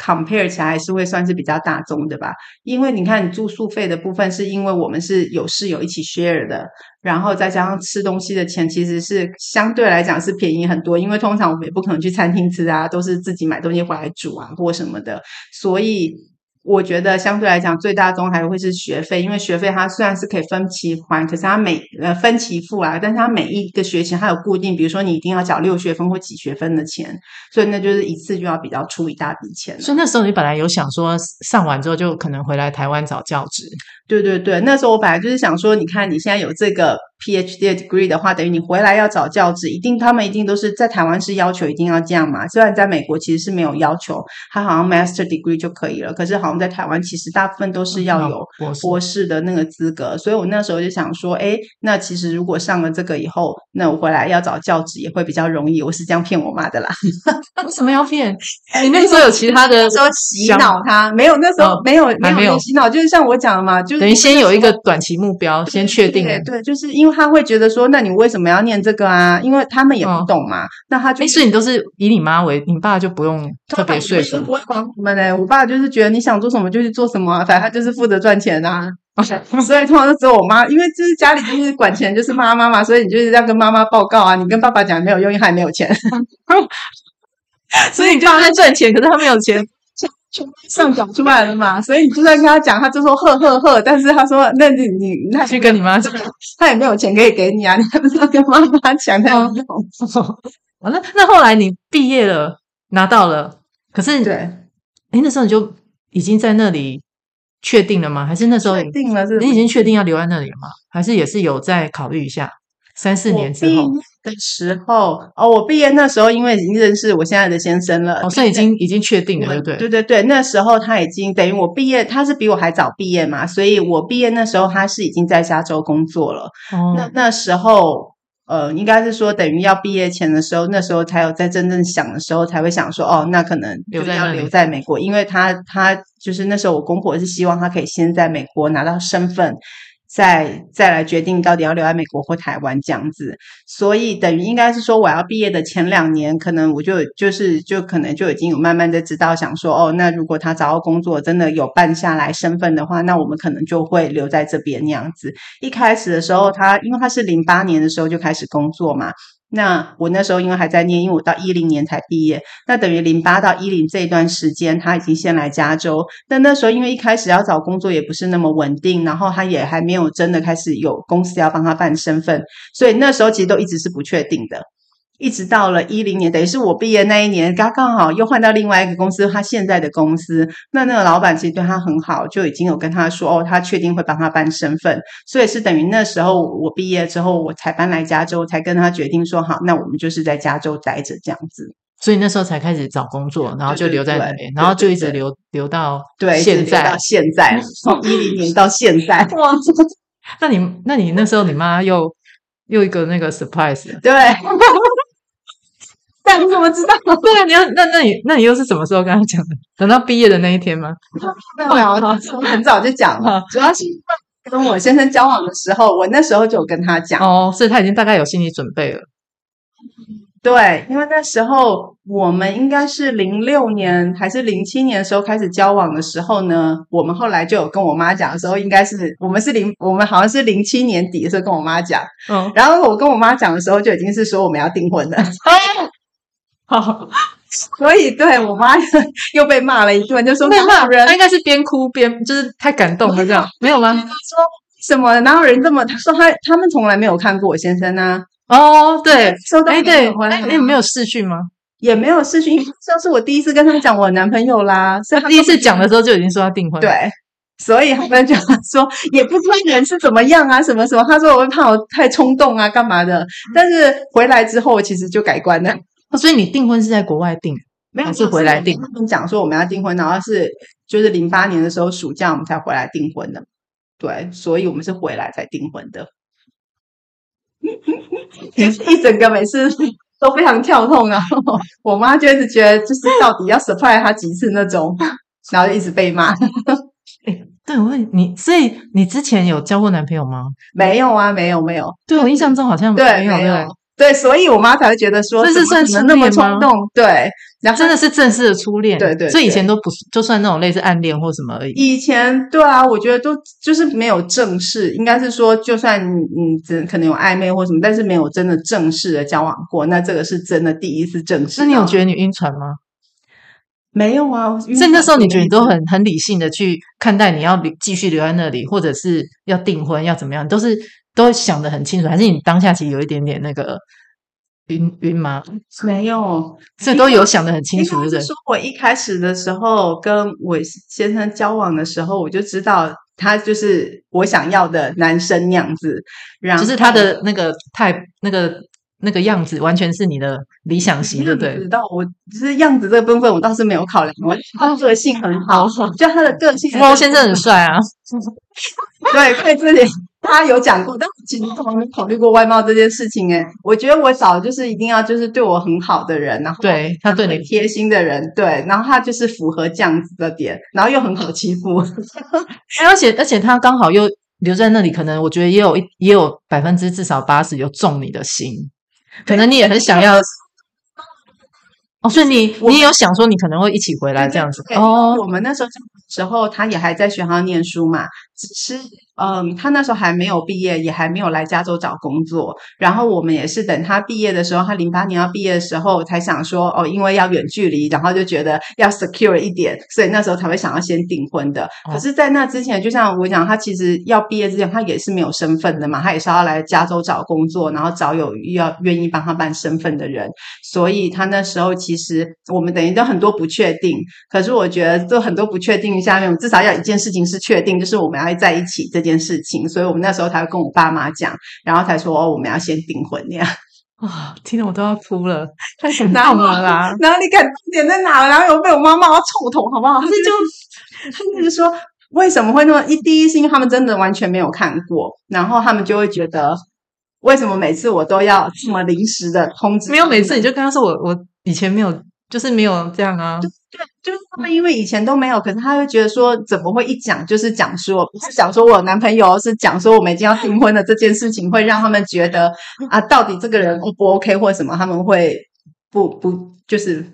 Compare 起来还是会算是比较大众的吧，因为你看你住宿费的部分，是因为我们是有室友一起 share 的，然后再加上吃东西的钱，其实是相对来讲是便宜很多，因为通常我们也不可能去餐厅吃啊，都是自己买东西回来煮啊或什么的，所以。我觉得相对来讲，最大宗还会是学费，因为学费它虽然是可以分期还，可是它每呃分期付啊，但是它每一个学期它有固定，比如说你一定要缴六学分或几学分的钱，所以那就是一次就要比较出一大笔钱。所以那时候你本来有想说上完之后就可能回来台湾找教职？对对对，那时候我本来就是想说，你看你现在有这个。PhD degree 的话，等于你回来要找教职，一定他们一定都是在台湾是要求一定要这样嘛。虽然在美国其实是没有要求，他好像 Master degree 就可以了，可是好像在台湾其实大部分都是要有博士的那个资格。所以我那时候就想说，哎，那其实如果上了这个以后，那我回来要找教职也会比较容易。我是这样骗我妈的啦。*laughs* 为什么要骗？*laughs* 你那时候有其他的说洗脑他？没有，那时候没有没有洗脑，就是像我讲的嘛，就是等于先有一个短期目标，先确定。对，就是因为。他会觉得说，那你为什么要念这个啊？因为他们也不懂嘛。哦、那他就，所以你都是以你妈为，你爸就不用特别说服。不会管我们嘞，我爸就是觉得你想做什么就去做什么，反正他就是负责赚钱啊。*laughs* 所以通常都只有我妈，因为就是家里就是管钱就是妈妈嘛，所以你就是要跟妈妈报告啊。你跟爸爸讲没有用，因为他也没有钱。*laughs* 所以你就在赚钱，可是他没有钱。上缴出来了嘛，所以你就算跟他讲，他就说呵呵呵。但是他说，那你你那去跟你妈讲，他也没有钱可以给你啊，*laughs* 你还不是要跟妈妈讲才有用。完了，那后来你毕业了，拿到了，可是对，哎，那时候你就已经在那里确定了吗？还是那时候确定了？是你已经确定要留在那里了吗？还是也是有在考虑一下？三四年之后的时候，哦，我毕业那时候，因为已经认识我现在的先生了，哦，所以已经已经确定了，对不对？对对对，那时候他已经等于我毕业，他是比我还早毕业嘛，所以我毕业那时候他是已经在加州工作了。哦，那那时候，呃，应该是说等于要毕业前的时候，那时候才有在真正想的时候，才会想说，哦，那可能就要留在美国，因为他他就是那时候我公婆是希望他可以先在美国拿到身份。再再来决定到底要留在美国或台湾这样子，所以等于应该是说，我要毕业的前两年，可能我就就是就可能就已经有慢慢的知道，想说哦，那如果他找到工作，真的有办下来身份的话，那我们可能就会留在这边那样子。一开始的时候，他因为他是零八年的时候就开始工作嘛。那我那时候因为还在念，因为我到一零年才毕业，那等于零八到一零这一段时间，他已经先来加州。但那时候因为一开始要找工作也不是那么稳定，然后他也还没有真的开始有公司要帮他办身份，所以那时候其实都一直是不确定的。一直到了一零年，等于是我毕业那一年，刚刚好又换到另外一个公司，他现在的公司。那那个老板其实对他很好，就已经有跟他说哦，他确定会帮他办身份，所以是等于那时候我毕业之后，我才搬来加州，才跟他决定说好，那我们就是在加州待着这样子。所以那时候才开始找工作，然后就留在那边，对对对，然后就一直留留到对现在，到现在从一零年到现在。哇，那你那你那时候你妈又又一个那个 surprise 对。你怎么知道？*laughs* 对啊，你要那那你那你又是什么时候跟他讲的？等到毕业的那一天吗？没有啊，很早就讲了。主要是跟我先生交往的时候，我那时候就有跟他讲。哦，所以他已经大概有心理准备了。对，因为那时候我们应该是零六年还是零七年的时候开始交往的时候呢，我们后来就有跟我妈讲的时候，应该是我们是零，我们好像是零七年底的时候跟我妈讲，嗯，然后我跟我妈讲的时候就已经是说我们要订婚了，*laughs* 好，*laughs* 所以对我妈又被骂了一顿，就说没骂人，她应该是边哭边就是太感动了这样，*laughs* 没有吗？说什么？哪有人这么？她说她他们从来没有看过我先生呢。哦，对，收到哎，对，哎，你没有视讯吗？也没有视讯，这是我第一次跟他们讲我男朋友啦。所以他第一次讲的时候就已经说要订婚，对，所以他们就说也不知道人是怎么样啊，什么什么。他说我会怕我太冲动啊，干嘛的？但是回来之后其实就改观了。所以你订婚是在国外订，没有是回来订？他们讲说我们要订婚，然后是就是零八年的时候暑假我们才回来订婚的。对，所以我们是回来才订婚的。*laughs* 一整个每次都非常跳痛，然后我妈就一直觉得，就是到底要 surprise 她几次那种，然后就一直被骂。*laughs* 哎，对，我问你，所以你之前有交过男朋友吗？没有啊，没有，没有。对，我印象中好像没有，对，没有。对，所以我妈才会觉得说，这是算是那么冲动，对，然后真的是正式的初恋，对对，所以以前都不就算那种类似暗恋或什么而已。以前对啊，我觉得都就是没有正式，应该是说，就算你只可能有暧昧或什么，但是没有真的正式的交往过，那这个是真的第一次正式。那你有觉得你晕船吗？没有啊，所以那时候你觉得你都很很理性的去看待你要继续留在那里，或者是要订婚要怎么样，都是。都想得很清楚，还是你当下其实有一点点那个晕晕吗？没有，这都有想得很清楚，对不对？说我一开始的时候跟我先生交往的时候，我就知道他就是我想要的男生那样子，然后就是他的那个 type 那个。那个样子完全是你的理想型，对不对？知道我只是样子这个部分，我倒是没有考量。我他个性很好，就他的个性。福先生很帅啊，*laughs* 对，可以这里他有讲过，但我其实从来没考虑过外貌这件事情。诶我觉得我找的就是一定要就是对我很好的人，然后对他对你贴心的人，对，然后他就是符合这样子的点，然后又很好欺负。*laughs* 而且而且他刚好又留在那里，可能我觉得也有一也有百分之至少八十有中你的心。可能你也很想要哦，所以你你有想说你可能会一起回来这样子哦。我们那时候时候他也还在学校念书嘛，只是。嗯，他那时候还没有毕业，也还没有来加州找工作。然后我们也是等他毕业的时候，他零八年要毕业的时候，才想说哦，因为要远距离，然后就觉得要 secure 一点，所以那时候才会想要先订婚的。哦、可是，在那之前，就像我讲，他其实要毕业之前，他也是没有身份的嘛，他也是要来加州找工作，然后找有要愿意帮他办身份的人。所以他那时候其实我们等于都很多不确定。可是我觉得，这很多不确定下面，至少要一件事情是确定，就是我们要在一起这件。事情，所以我们那时候才会跟我爸妈讲，然后才说哦，我们要先订婚那样。啊，听得我都要哭了，太感动了啦！然后你看点在哪？然后又被我妈骂到臭头，好不好？他就他就说为什么会那么一？第一是因为他们真的完全没有看过，然后他们就会觉得为什么每次我都要这么临时的通知？没有每次你就跟他说我我以前没有。就是没有这样啊，对，就是他们因为以前都没有，可是他会觉得说怎么会一讲就是讲说不是讲说我男朋友，是讲说我们已经要订婚了这件事情，会让他们觉得啊，到底这个人 O 不 OK 或什么，他们会不不就是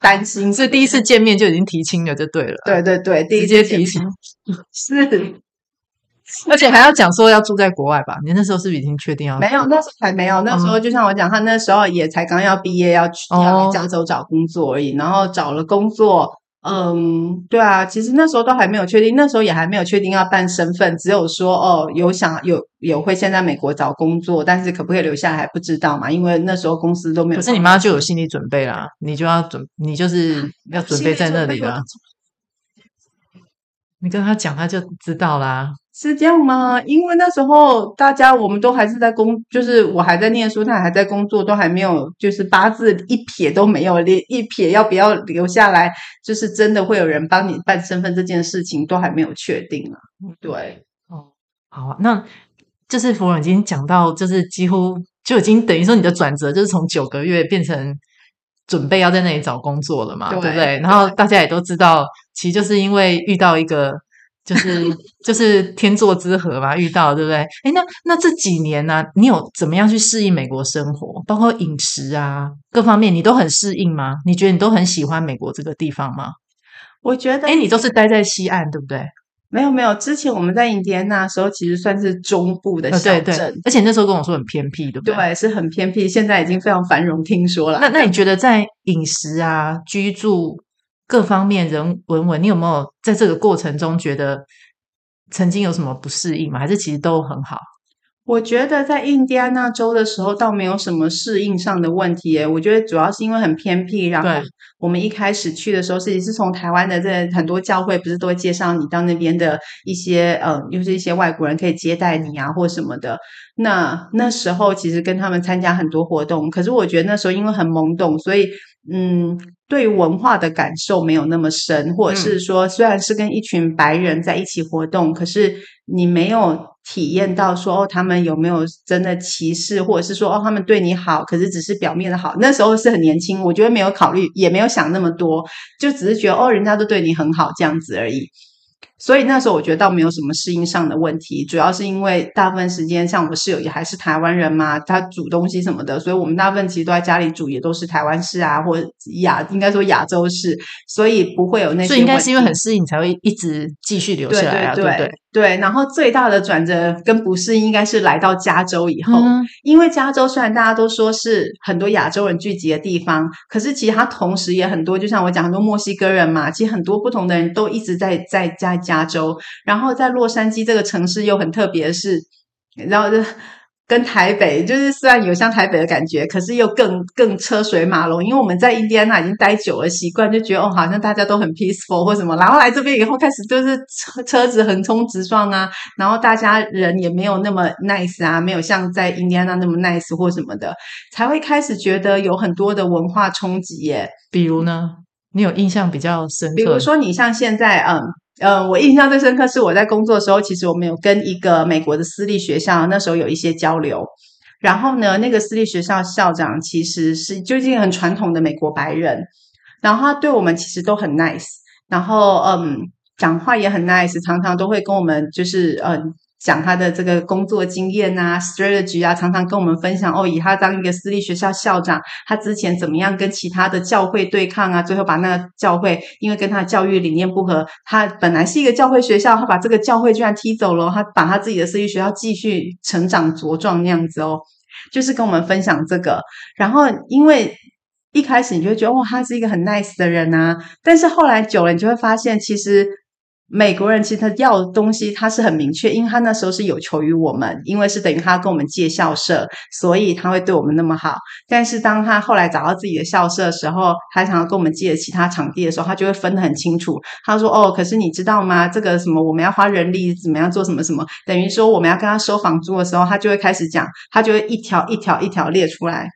担心，所以第一次见面就已经提亲了，就对了，对对对，第一直接提亲 *laughs* 是。而且还要讲说要住在国外吧？你那时候是不是已经确定要？没有，那时候还没有。那时候就像我讲，他那时候也才刚要毕业，要去要去加州找工作而已。然后找了工作，嗯，对啊，其实那时候都还没有确定，那时候也还没有确定要办身份，只有说哦，有想有有会先在美国找工作，但是可不可以留下来还不知道嘛，因为那时候公司都没有。可是你妈就有心理准备啦，你就要准，你就是 *laughs* 要准备在那里啦。你跟他讲，他就知道啦。是这样吗？因为那时候大家我们都还是在工，就是我还在念书，他还在工作，都还没有，就是八字一撇都没有，连一撇要不要留下来，就是真的会有人帮你办身份这件事情都还没有确定啊。对，哦，好啊，那就是芙蓉已经讲到，就是几乎就已经等于说你的转折就是从九个月变成准备要在那里找工作了嘛，对，对不对？然后大家也都知道，其实就是因为遇到一个。就是就是天作之合吧，遇到对不对？哎，那那这几年呢、啊，你有怎么样去适应美国生活，包括饮食啊各方面，你都很适应吗？你觉得你都很喜欢美国这个地方吗？我觉得，哎，你都是待在西岸，对不对？没有没有，之前我们在印第安纳的时候，其实算是中部的小镇，哦、对对，而且那时候跟我说很偏僻，对不对？对，是很偏僻，现在已经非常繁荣，听说了。那那你 *laughs* 觉得在饮食啊、居住？各方面人文文，你有没有在这个过程中觉得曾经有什么不适应吗？还是其实都很好？我觉得在印第安纳州的时候倒没有什么适应上的问题耶。我觉得主要是因为很偏僻，然后我们一开始去的时候，其实是从台湾的这很多教会不是都会介绍你到那边的一些呃，就是一些外国人可以接待你啊，或什么的。那那时候其实跟他们参加很多活动，可是我觉得那时候因为很懵懂，所以嗯。对文化的感受没有那么深，或者是说，虽然是跟一群白人在一起活动，嗯、可是你没有体验到说哦，他们有没有真的歧视，或者是说哦，他们对你好，可是只是表面的好。那时候是很年轻，我觉得没有考虑，也没有想那么多，就只是觉得哦，人家都对你很好这样子而已。所以那时候我觉得倒没有什么适应上的问题，主要是因为大部分时间像我室友也还是台湾人嘛，他煮东西什么的，所以我们大部分其实都在家里煮，也都是台湾式啊，或亚应该说亚洲式，所以不会有那些。所以应该是因为很适应才会一直继续留下来啊，对，对，对，对不对？对，然后最大的转折跟不适应应该是来到加州以后，嗯、因为加州虽然大家都说是很多亚洲人聚集的地方，可是其实它同时也很多，就像我讲很多墨西哥人嘛，其实很多不同的人都一直在在在加州，然后在洛杉矶这个城市又很特别的是，然后就。跟台北就是虽然有像台北的感觉，可是又更更车水马龙。因为我们在印第安纳已经待久了，习惯就觉得哦，好像大家都很 peaceful 或什么。然后来这边以后，开始就是车车子横冲直撞啊，然后大家人也没有那么 nice 啊，没有像在印第安纳那么 nice 或什么的，才会开始觉得有很多的文化冲击耶。比如呢，你有印象比较深刻？比如说你像现在嗯。呃，我印象最深刻是我在工作的时候，其实我们有跟一个美国的私立学校那时候有一些交流。然后呢，那个私立学校校长其实是就是很传统的美国白人，然后他对我们其实都很 nice，然后嗯，讲话也很 nice，常常都会跟我们就是嗯。讲他的这个工作经验啊，strategy 啊，常常跟我们分享哦。以他当一个私立学校校长，他之前怎么样跟其他的教会对抗啊？最后把那个教会，因为跟他的教育理念不合，他本来是一个教会学校，他把这个教会居然踢走了，他把他自己的私立学校继续成长茁壮那样子哦。就是跟我们分享这个，然后因为一开始你就会觉得哇，他是一个很 nice 的人啊，但是后来久了，你就会发现其实。美国人其实他要的东西他是很明确，因为他那时候是有求于我们，因为是等于他跟我们借校舍，所以他会对我们那么好。但是当他后来找到自己的校舍的时候，他想要跟我们借其他场地的时候，他就会分得很清楚。他说：“哦，可是你知道吗？这个什么我们要花人力，怎么样做什么什么？等于说我们要跟他收房租的时候，他就会开始讲，他就会一条一条一条列出来。”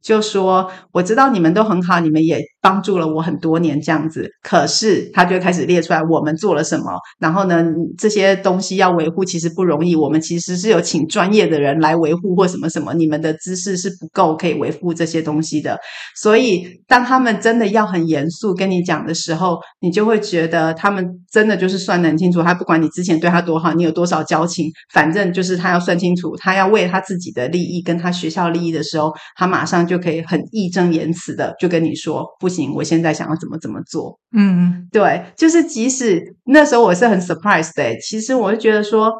就说我知道你们都很好，你们也帮助了我很多年这样子。可是他就开始列出来我们做了什么，然后呢，这些东西要维护其实不容易。我们其实是有请专业的人来维护或什么什么，你们的知识是不够可以维护这些东西的。所以当他们真的要很严肃跟你讲的时候，你就会觉得他们真的就是算得很清楚。他不管你之前对他多好，你有多少交情，反正就是他要算清楚，他要为他自己的利益跟他学校利益的时候，他马上。就可以很义正言辞的就跟你说，不行，我现在想要怎么怎么做。嗯，对，就是即使那时候我是很 surprised 的，其实我就觉得说。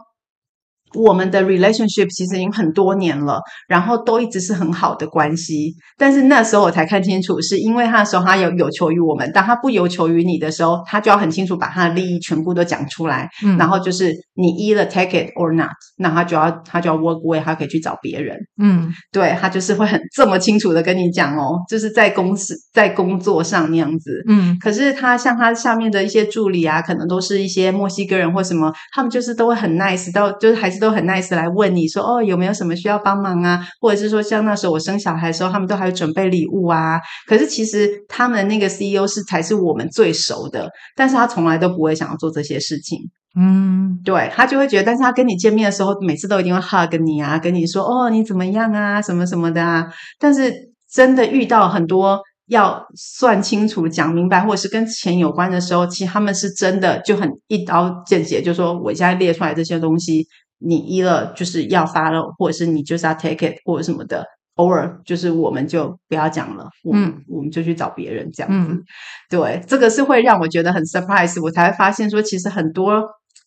我们的 relationship 其实已经很多年了，然后都一直是很好的关系。但是那时候我才看清楚，是因为他的时候他有有求于我们，当他不有求于你的时候，他就要很清楚把他的利益全部都讲出来。嗯，然后就是你 either take it or not，那他就要他就要 work away，他可以去找别人。嗯，对，他就是会很这么清楚的跟你讲哦，就是在公司在工作上那样子。嗯，可是他像他下面的一些助理啊，可能都是一些墨西哥人或什么，他们就是都会很 nice，到就是还是。都很 nice 来问你说哦，有没有什么需要帮忙啊？或者是说像那时候我生小孩的时候，他们都还有准备礼物啊。可是其实他们的那个 CEO 是才是我们最熟的，但是他从来都不会想要做这些事情。嗯，对，他就会觉得，但是他跟你见面的时候，每次都一定会 hug 你啊，跟你说哦，你怎么样啊，什么什么的啊。但是真的遇到很多要算清楚、讲明白，或者是跟钱有关的时候，其实他们是真的就很一刀见血，就说我现在列出来这些东西，你一了就是要 follow，或者是你就是要 take it，或者什么的。偶尔就是我们就不要讲了，我们、嗯、我们就去找别人这样子。嗯、对，这个是会让我觉得很 surprise，我才会发现说，其实很多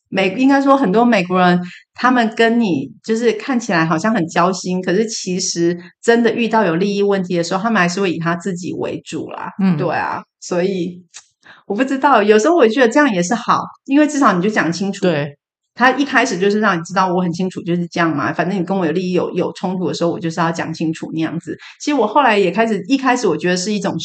美应该说很多美国人，他们跟你就是看起来好像很交心，可是其实真的遇到有利益问题的时候，他们还是会以他自己为主啦。嗯，对啊，所以我不知道，有时候我觉得这样也是好，因为至少你就讲清楚。对。他一开始就是让你知道我很清楚就是这样嘛，反正你跟我有利益有有冲突的时候，我就是要讲清楚那样子。其实我后来也开始，一开始我觉得是一种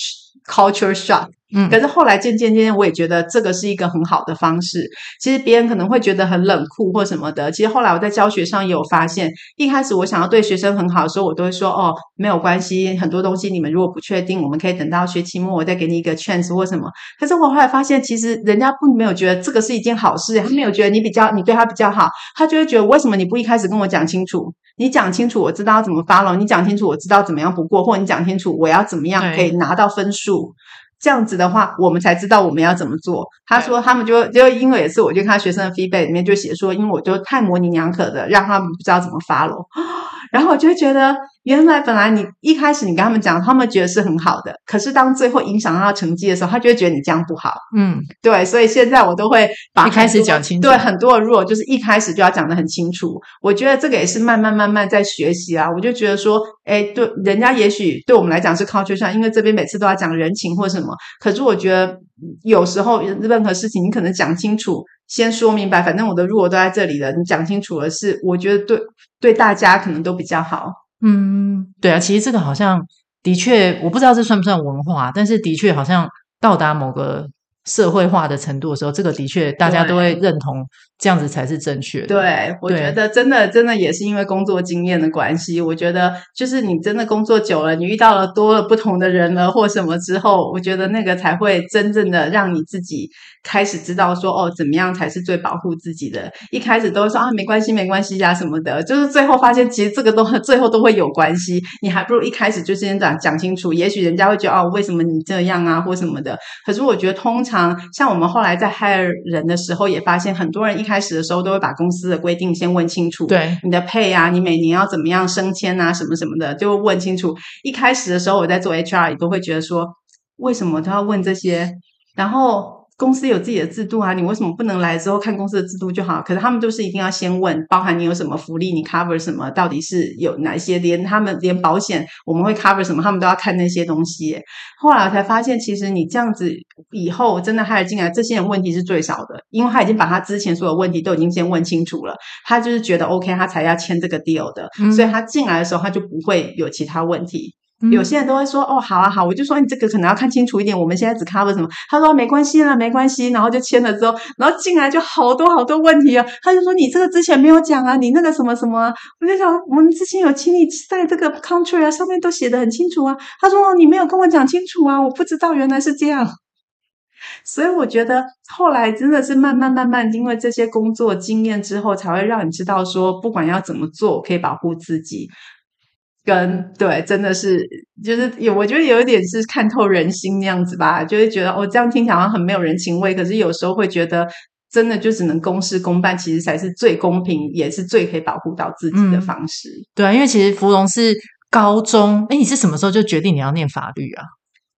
culture shock。嗯，可是后来渐渐渐渐，我也觉得这个是一个很好的方式。其实别人可能会觉得很冷酷或什么的，其实后来我在教学上也有发现，一开始我想要对学生很好的时候，我都会说哦，没有关系，很多东西你们如果不确定，我们可以等到学期末我再给你一个 chance 或什么。可是我后来发现，其实人家并没有觉得这个是一件好事，他没有觉得你比较你对他比较好，他就会觉得为什么你不一开始跟我讲清楚？你讲清楚，我知道怎么 follow，你讲清楚，我知道怎么样不过，或你讲清楚我要怎么样可以拿到分数。这样子的话，我们才知道我们要怎么做。他说他们就就因为也是，我就看学生的 feedback 里面就写说，因为我就太模棱两可的，让他们不知道怎么 follow。然后我就会觉得。原来本来你一开始你跟他们讲，他们觉得是很好的，可是当最后影响到他成绩的时候，他就会觉得你这样不好。嗯，对，所以现在我都会把一开始讲清楚。对，很多的 rule 就是一开始就要讲的很清楚。我觉得这个也是慢慢慢慢在学习啊。我就觉得说，哎，对，人家也许对我们来讲是 culture 上，因为这边每次都要讲人情或什么。可是我觉得有时候任何事情你可能讲清楚，先说明白，反正我的 rule 都在这里了，你讲清楚了是，我觉得对对大家可能都比较好。嗯，对啊，其实这个好像的确，我不知道这算不算文化，但是的确好像到达某个社会化的程度的时候，这个的确大家都会认同。这样子才是正确的。对，我觉得真的真的也是因为工作经验的关系。我觉得就是你真的工作久了，你遇到了多了不同的人了或什么之后，我觉得那个才会真正的让你自己开始知道说哦，怎么样才是最保护自己的。一开始都会说啊，没关系，没关系呀什么的，就是最后发现其实这个都最后都会有关系。你还不如一开始就先讲讲清楚，也许人家会觉得哦，为什么你这样啊或什么的。可是我觉得通常像我们后来在 hire 人的时候，也发现很多人一开开始的时候都会把公司的规定先问清楚，对你的 pay 啊，你每年要怎么样升迁啊，什么什么的，就问清楚。一开始的时候我在做 HR 也都会觉得说，为什么都要问这些？然后。公司有自己的制度啊，你为什么不能来之后看公司的制度就好？可是他们都是一定要先问，包含你有什么福利，你 cover 什么，到底是有哪些？连他们连保险我们会 cover 什么，他们都要看那些东西。后来我才发现，其实你这样子以后真的 hire 进来，这些人问题是最少的，因为他已经把他之前所有问题都已经先问清楚了，他就是觉得 OK，他才要签这个 deal 的，所以他进来的时候他就不会有其他问题。有些人都会说哦，好啊好，我就说你这个可能要看清楚一点。我们现在只 cover 什么？他说没关系啦，没关系。然后就签了之后，然后进来就好多好多问题啊。他就说你这个之前没有讲啊，你那个什么什么啊。我就想我们之前有请你在这个 contract 啊上面都写得很清楚啊。他说哦，你没有跟我讲清楚啊，我不知道原来是这样。所以我觉得后来真的是慢慢慢慢，因为这些工作经验之后，才会让你知道说，不管要怎么做，可以保护自己。跟对，真的是就是有，我觉得有一点是看透人心那样子吧，就会觉得哦，这样听起来好像很没有人情味。可是有时候会觉得，真的就只能公事公办，其实才是最公平，也是最可以保护到自己的方式。嗯、对啊，因为其实芙蓉是高中，哎，你是什么时候就决定你要念法律啊？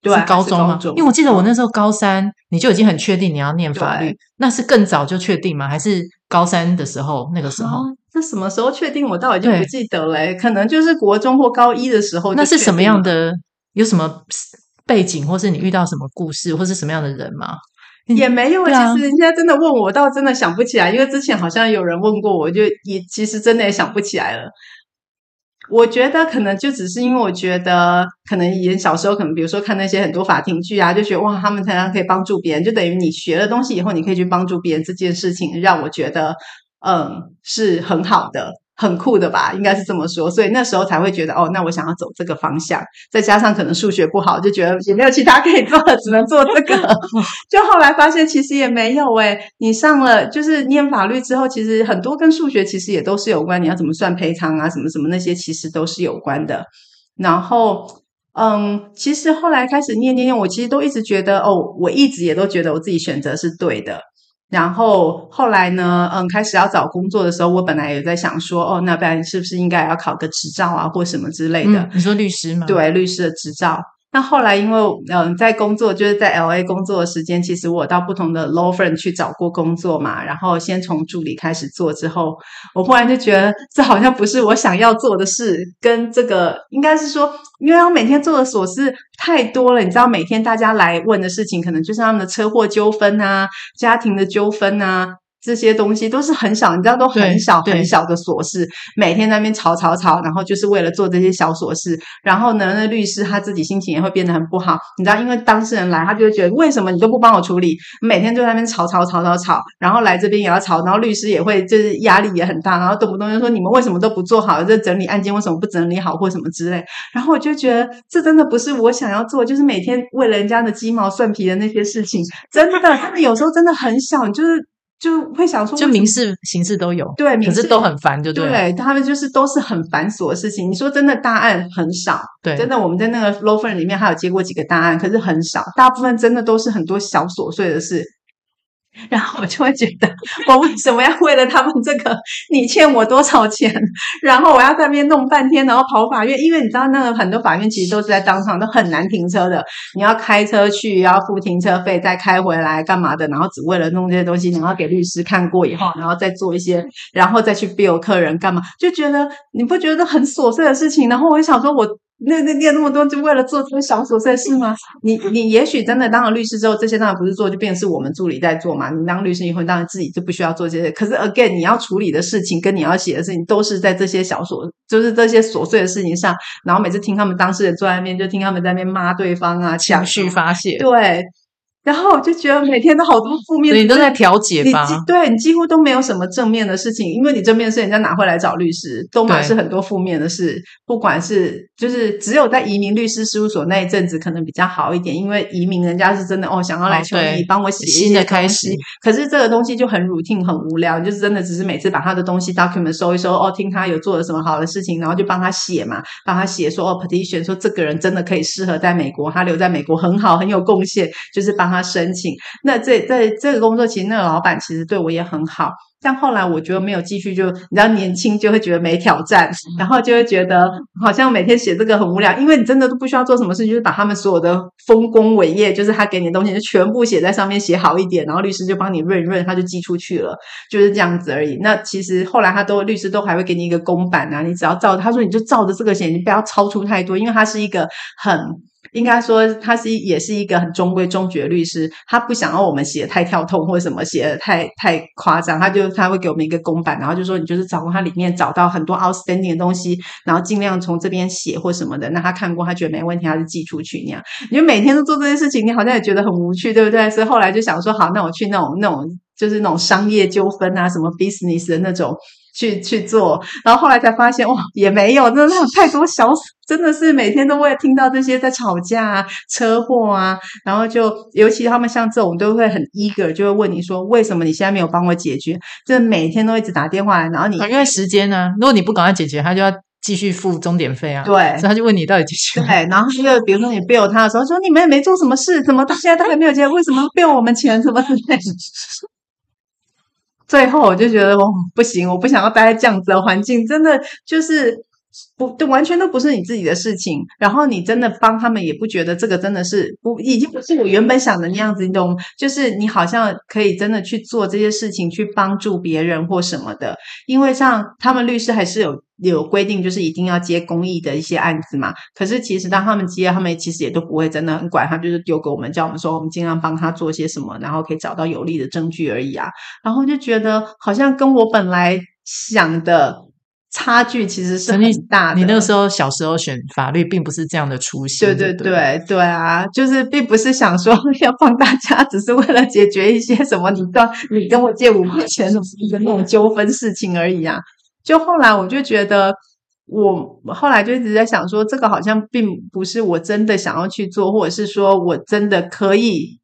对，是高中吗？因为我记得我那时候高三，你就已经很确定你要念法律，那是更早就确定吗？还是高三的时候那个时候？哦那什么时候确定？我倒已经不记得嘞。可能就是国中或高一的时候。那是什么样的？有什么背景，或是你遇到什么故事，或是什么样的人吗？也没有。其实人家真的问我，我倒真的想不起来。因为之前好像有人问过我，就也其实真的也想不起来了。我觉得可能就只是因为我觉得，可能以前小时候可能比如说看那些很多法庭剧啊，就觉得哇，他们常常可以帮助别人，就等于你学了东西以后，你可以去帮助别人这件事情，让我觉得。嗯，是很好的，很酷的吧？应该是这么说，所以那时候才会觉得哦，那我想要走这个方向。再加上可能数学不好，就觉得也没有其他可以做了，只能做这个。*laughs* 就后来发现其实也没有诶，你上了就是念法律之后，其实很多跟数学其实也都是有关。你要怎么算赔偿啊，什么什么那些，其实都是有关的。然后。嗯，其实后来开始念念念，我其实都一直觉得，哦，我一直也都觉得我自己选择是对的。然后后来呢，嗯，开始要找工作的时候，我本来也在想说，哦，那不然是不是应该要考个执照啊，或什么之类的？嗯，你说律师吗？对，律师的执照。那后来，因为嗯，在工作就是在 LA 工作的时间，其实我到不同的 law firm 去找过工作嘛。然后先从助理开始做，之后我忽然就觉得这好像不是我想要做的事。跟这个应该是说，因为我每天做的琐事太多了，你知道，每天大家来问的事情，可能就是他们的车祸纠纷啊，家庭的纠纷啊。这些东西都是很小，你知道，都很小很小的琐事，每天在那边吵吵吵，然后就是为了做这些小琐事。然后呢，那律师他自己心情也会变得很不好，你知道，因为当事人来，他就会觉得为什么你都不帮我处理？每天就在那边吵吵吵吵吵，然后来这边也要吵，然后律师也会就是压力也很大，然后动不动就说你们为什么都不做好这整理案件，为什么不整理好或什么之类。然后我就觉得这真的不是我想要做，就是每天为了人家的鸡毛蒜皮的那些事情，真的，他们有时候真的很小，就是。就会想说，就民事、刑事都有，对，可是都很烦，就对。对，他们就是都是很繁琐的事情。你说真的，大案很少，对，真的我们在那个 law firm 里面还有接过几个大案，可是很少，大部分真的都是很多小琐碎的事。然后我就会觉得，我为什么要为了他们这个，你欠我多少钱？*laughs* 然后我要在那边弄半天，然后跑法院，因为你知道，那个很多法院其实都是在当场，都很难停车的。你要开车去，要付停车费，再开回来干嘛的？然后只为了弄这些东西，然后给律师看过以后，然后再做一些，然后再去 bill 客人干嘛？就觉得你不觉得很琐碎的事情？然后我就想说，我。那那念那么多，就为了做这些小琐碎事吗？你 *laughs* 你也许真的当了律师之后，这些当然不是做，就变成是我们助理在做嘛。你当律师以后，当然自己就不需要做这些。可是 again，你要处理的事情跟你要写的事情，都是在这些小琐，就是这些琐碎的事情上。然后每次听他们当事人坐在那边，就听他们在那边骂对方啊，情绪发泄。对。然后我就觉得每天都好多负面的，你都在调节吧？你对你几乎都没有什么正面的事情，因为你正面的事人家哪会来找律师？都满是很多负面的事。不管是就是只有在移民律师事务所那一阵子可能比较好一点，因为移民人家是真的哦，想要来求你帮我写新的开始。可是这个东西就很 routine 很无聊，就是真的只是每次把他的东西 document 收一收哦，听他有做了什么好的事情，然后就帮他写嘛，帮他写说哦 petition 说这个人真的可以适合在美国，他留在美国很好很有贡献，就是帮他申请，那这在这个工作，其实那个老板其实对我也很好。但后来我觉得没有继续就，就你知道年轻就会觉得没挑战，然后就会觉得好像每天写这个很无聊，因为你真的都不需要做什么事，就是把他们所有的丰功伟业，就是他给你的东西，就全部写在上面，写好一点，然后律师就帮你润润，他就寄出去了，就是这样子而已。那其实后来他都律师都还会给你一个公版啊，你只要照他说，你就照着这个写，你不要超出太多，因为他是一个很。应该说，他是也是一个很中规中矩的律师，他不想要我们写得太跳痛或者什么写得太太夸张，他就他会给我们一个公版，然后就说你就是找他里面找到很多 outstanding 的东西，然后尽量从这边写或什么的。那他看过，他觉得没问题，他就寄出去那样。你就每天都做这件事情，你好像也觉得很无趣，对不对？所以后来就想说，好，那我去那种那种就是那种商业纠纷啊，什么 business 的那种。去去做，然后后来才发现，哇，也没有，真的太多小，真的是每天都会听到这些在吵架啊、车祸啊，然后就尤其他们像这种都会很 eager，就会问你说，为什么你现在没有帮我解决？就每天都一直打电话来，然后你因为时间呢、啊，如果你不赶快解决，他就要继续付终点费啊。对，所以他就问你到底解决？对，然后就比如说你 bill 他的时候，说你们也没做什么事，怎么到现在都还没有解决？为什么要 bill 我们钱？什么之类的？最后我就觉得哦，不行，我不想要待在这样子的环境，真的就是不，都完全都不是你自己的事情。然后你真的帮他们，也不觉得这个真的是不，已经不是我原本想的那样子，你懂？就是你好像可以真的去做这些事情，去帮助别人或什么的。因为像他们律师还是有。有规定，就是一定要接公益的一些案子嘛。可是其实当他们接，他们其实也都不会真的很管，他就是丢给我们，叫我们说我们尽量帮他做些什么，然后可以找到有利的证据而已啊。然后就觉得好像跟我本来想的差距其实是很大的。你那个时候小时候选法律，并不是这样的初心。对对对对啊，就是并不是想说要帮大家，只是为了解决一些什么，你跟你跟我借五块钱什么的那种纠纷事情而已啊。就后来我就觉得，我后来就一直在想说，这个好像并不是我真的想要去做，或者是说我真的可以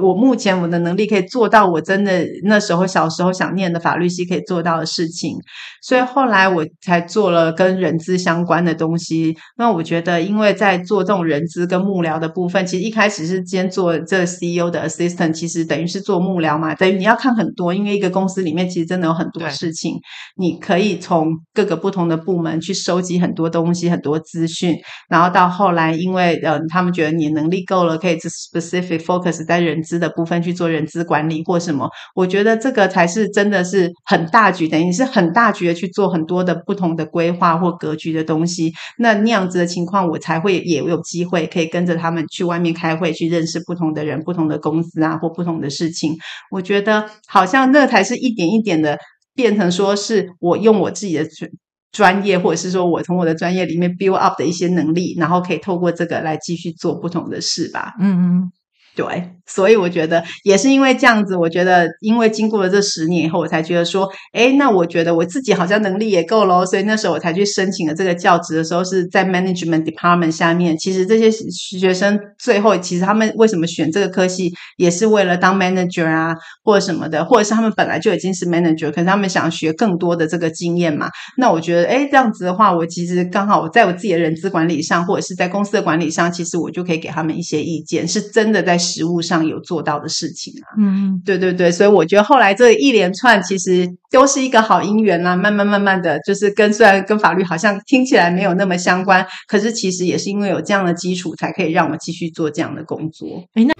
我目前我的能力可以做到，我真的那时候小时候想念的法律系可以做到的事情，所以后来我才做了跟人资相关的东西。那我觉得，因为在做这种人资跟幕僚的部分，其实一开始是兼做这 CEO 的 assistant，其实等于是做幕僚嘛，等于你要看很多，因为一个公司里面其实真的有很多事情，你可以从各个不同的部门去收集很多东西、很多资讯，然后到后来，因为呃他们觉得你能力够了，可以 specific focus 在人资的部分去做人资管理或什么，我觉得这个才是真的是很大局，等于是很大局的去做很多的不同的规划或格局的东西。那那样子的情况，我才会也有机会可以跟着他们去外面开会，去认识不同的人、不同的公司啊，或不同的事情。我觉得好像那才是一点一点的变成说是我用我自己的专专业，或者是说我从我的专业里面 build up 的一些能力，然后可以透过这个来继续做不同的事吧。嗯嗯。对，所以我觉得也是因为这样子，我觉得因为经过了这十年以后，我才觉得说，哎，那我觉得我自己好像能力也够咯，所以那时候我才去申请了这个教职的时候，是在 management department 下面。其实这些学生最后其实他们为什么选这个科系，也是为了当 manager 啊，或者什么的，或者是他们本来就已经是 manager，可是他们想学更多的这个经验嘛。那我觉得，哎，这样子的话，我其实刚好我在我自己的人资管理上，或者是在公司的管理上，其实我就可以给他们一些意见，是真的在。实务上有做到的事情啊，嗯，对对对，所以我觉得后来这一连串其实都是一个好姻缘啦，慢慢慢慢的就是跟虽然跟法律好像听起来没有那么相关，可是其实也是因为有这样的基础，才可以让我继续做这样的工作。诶那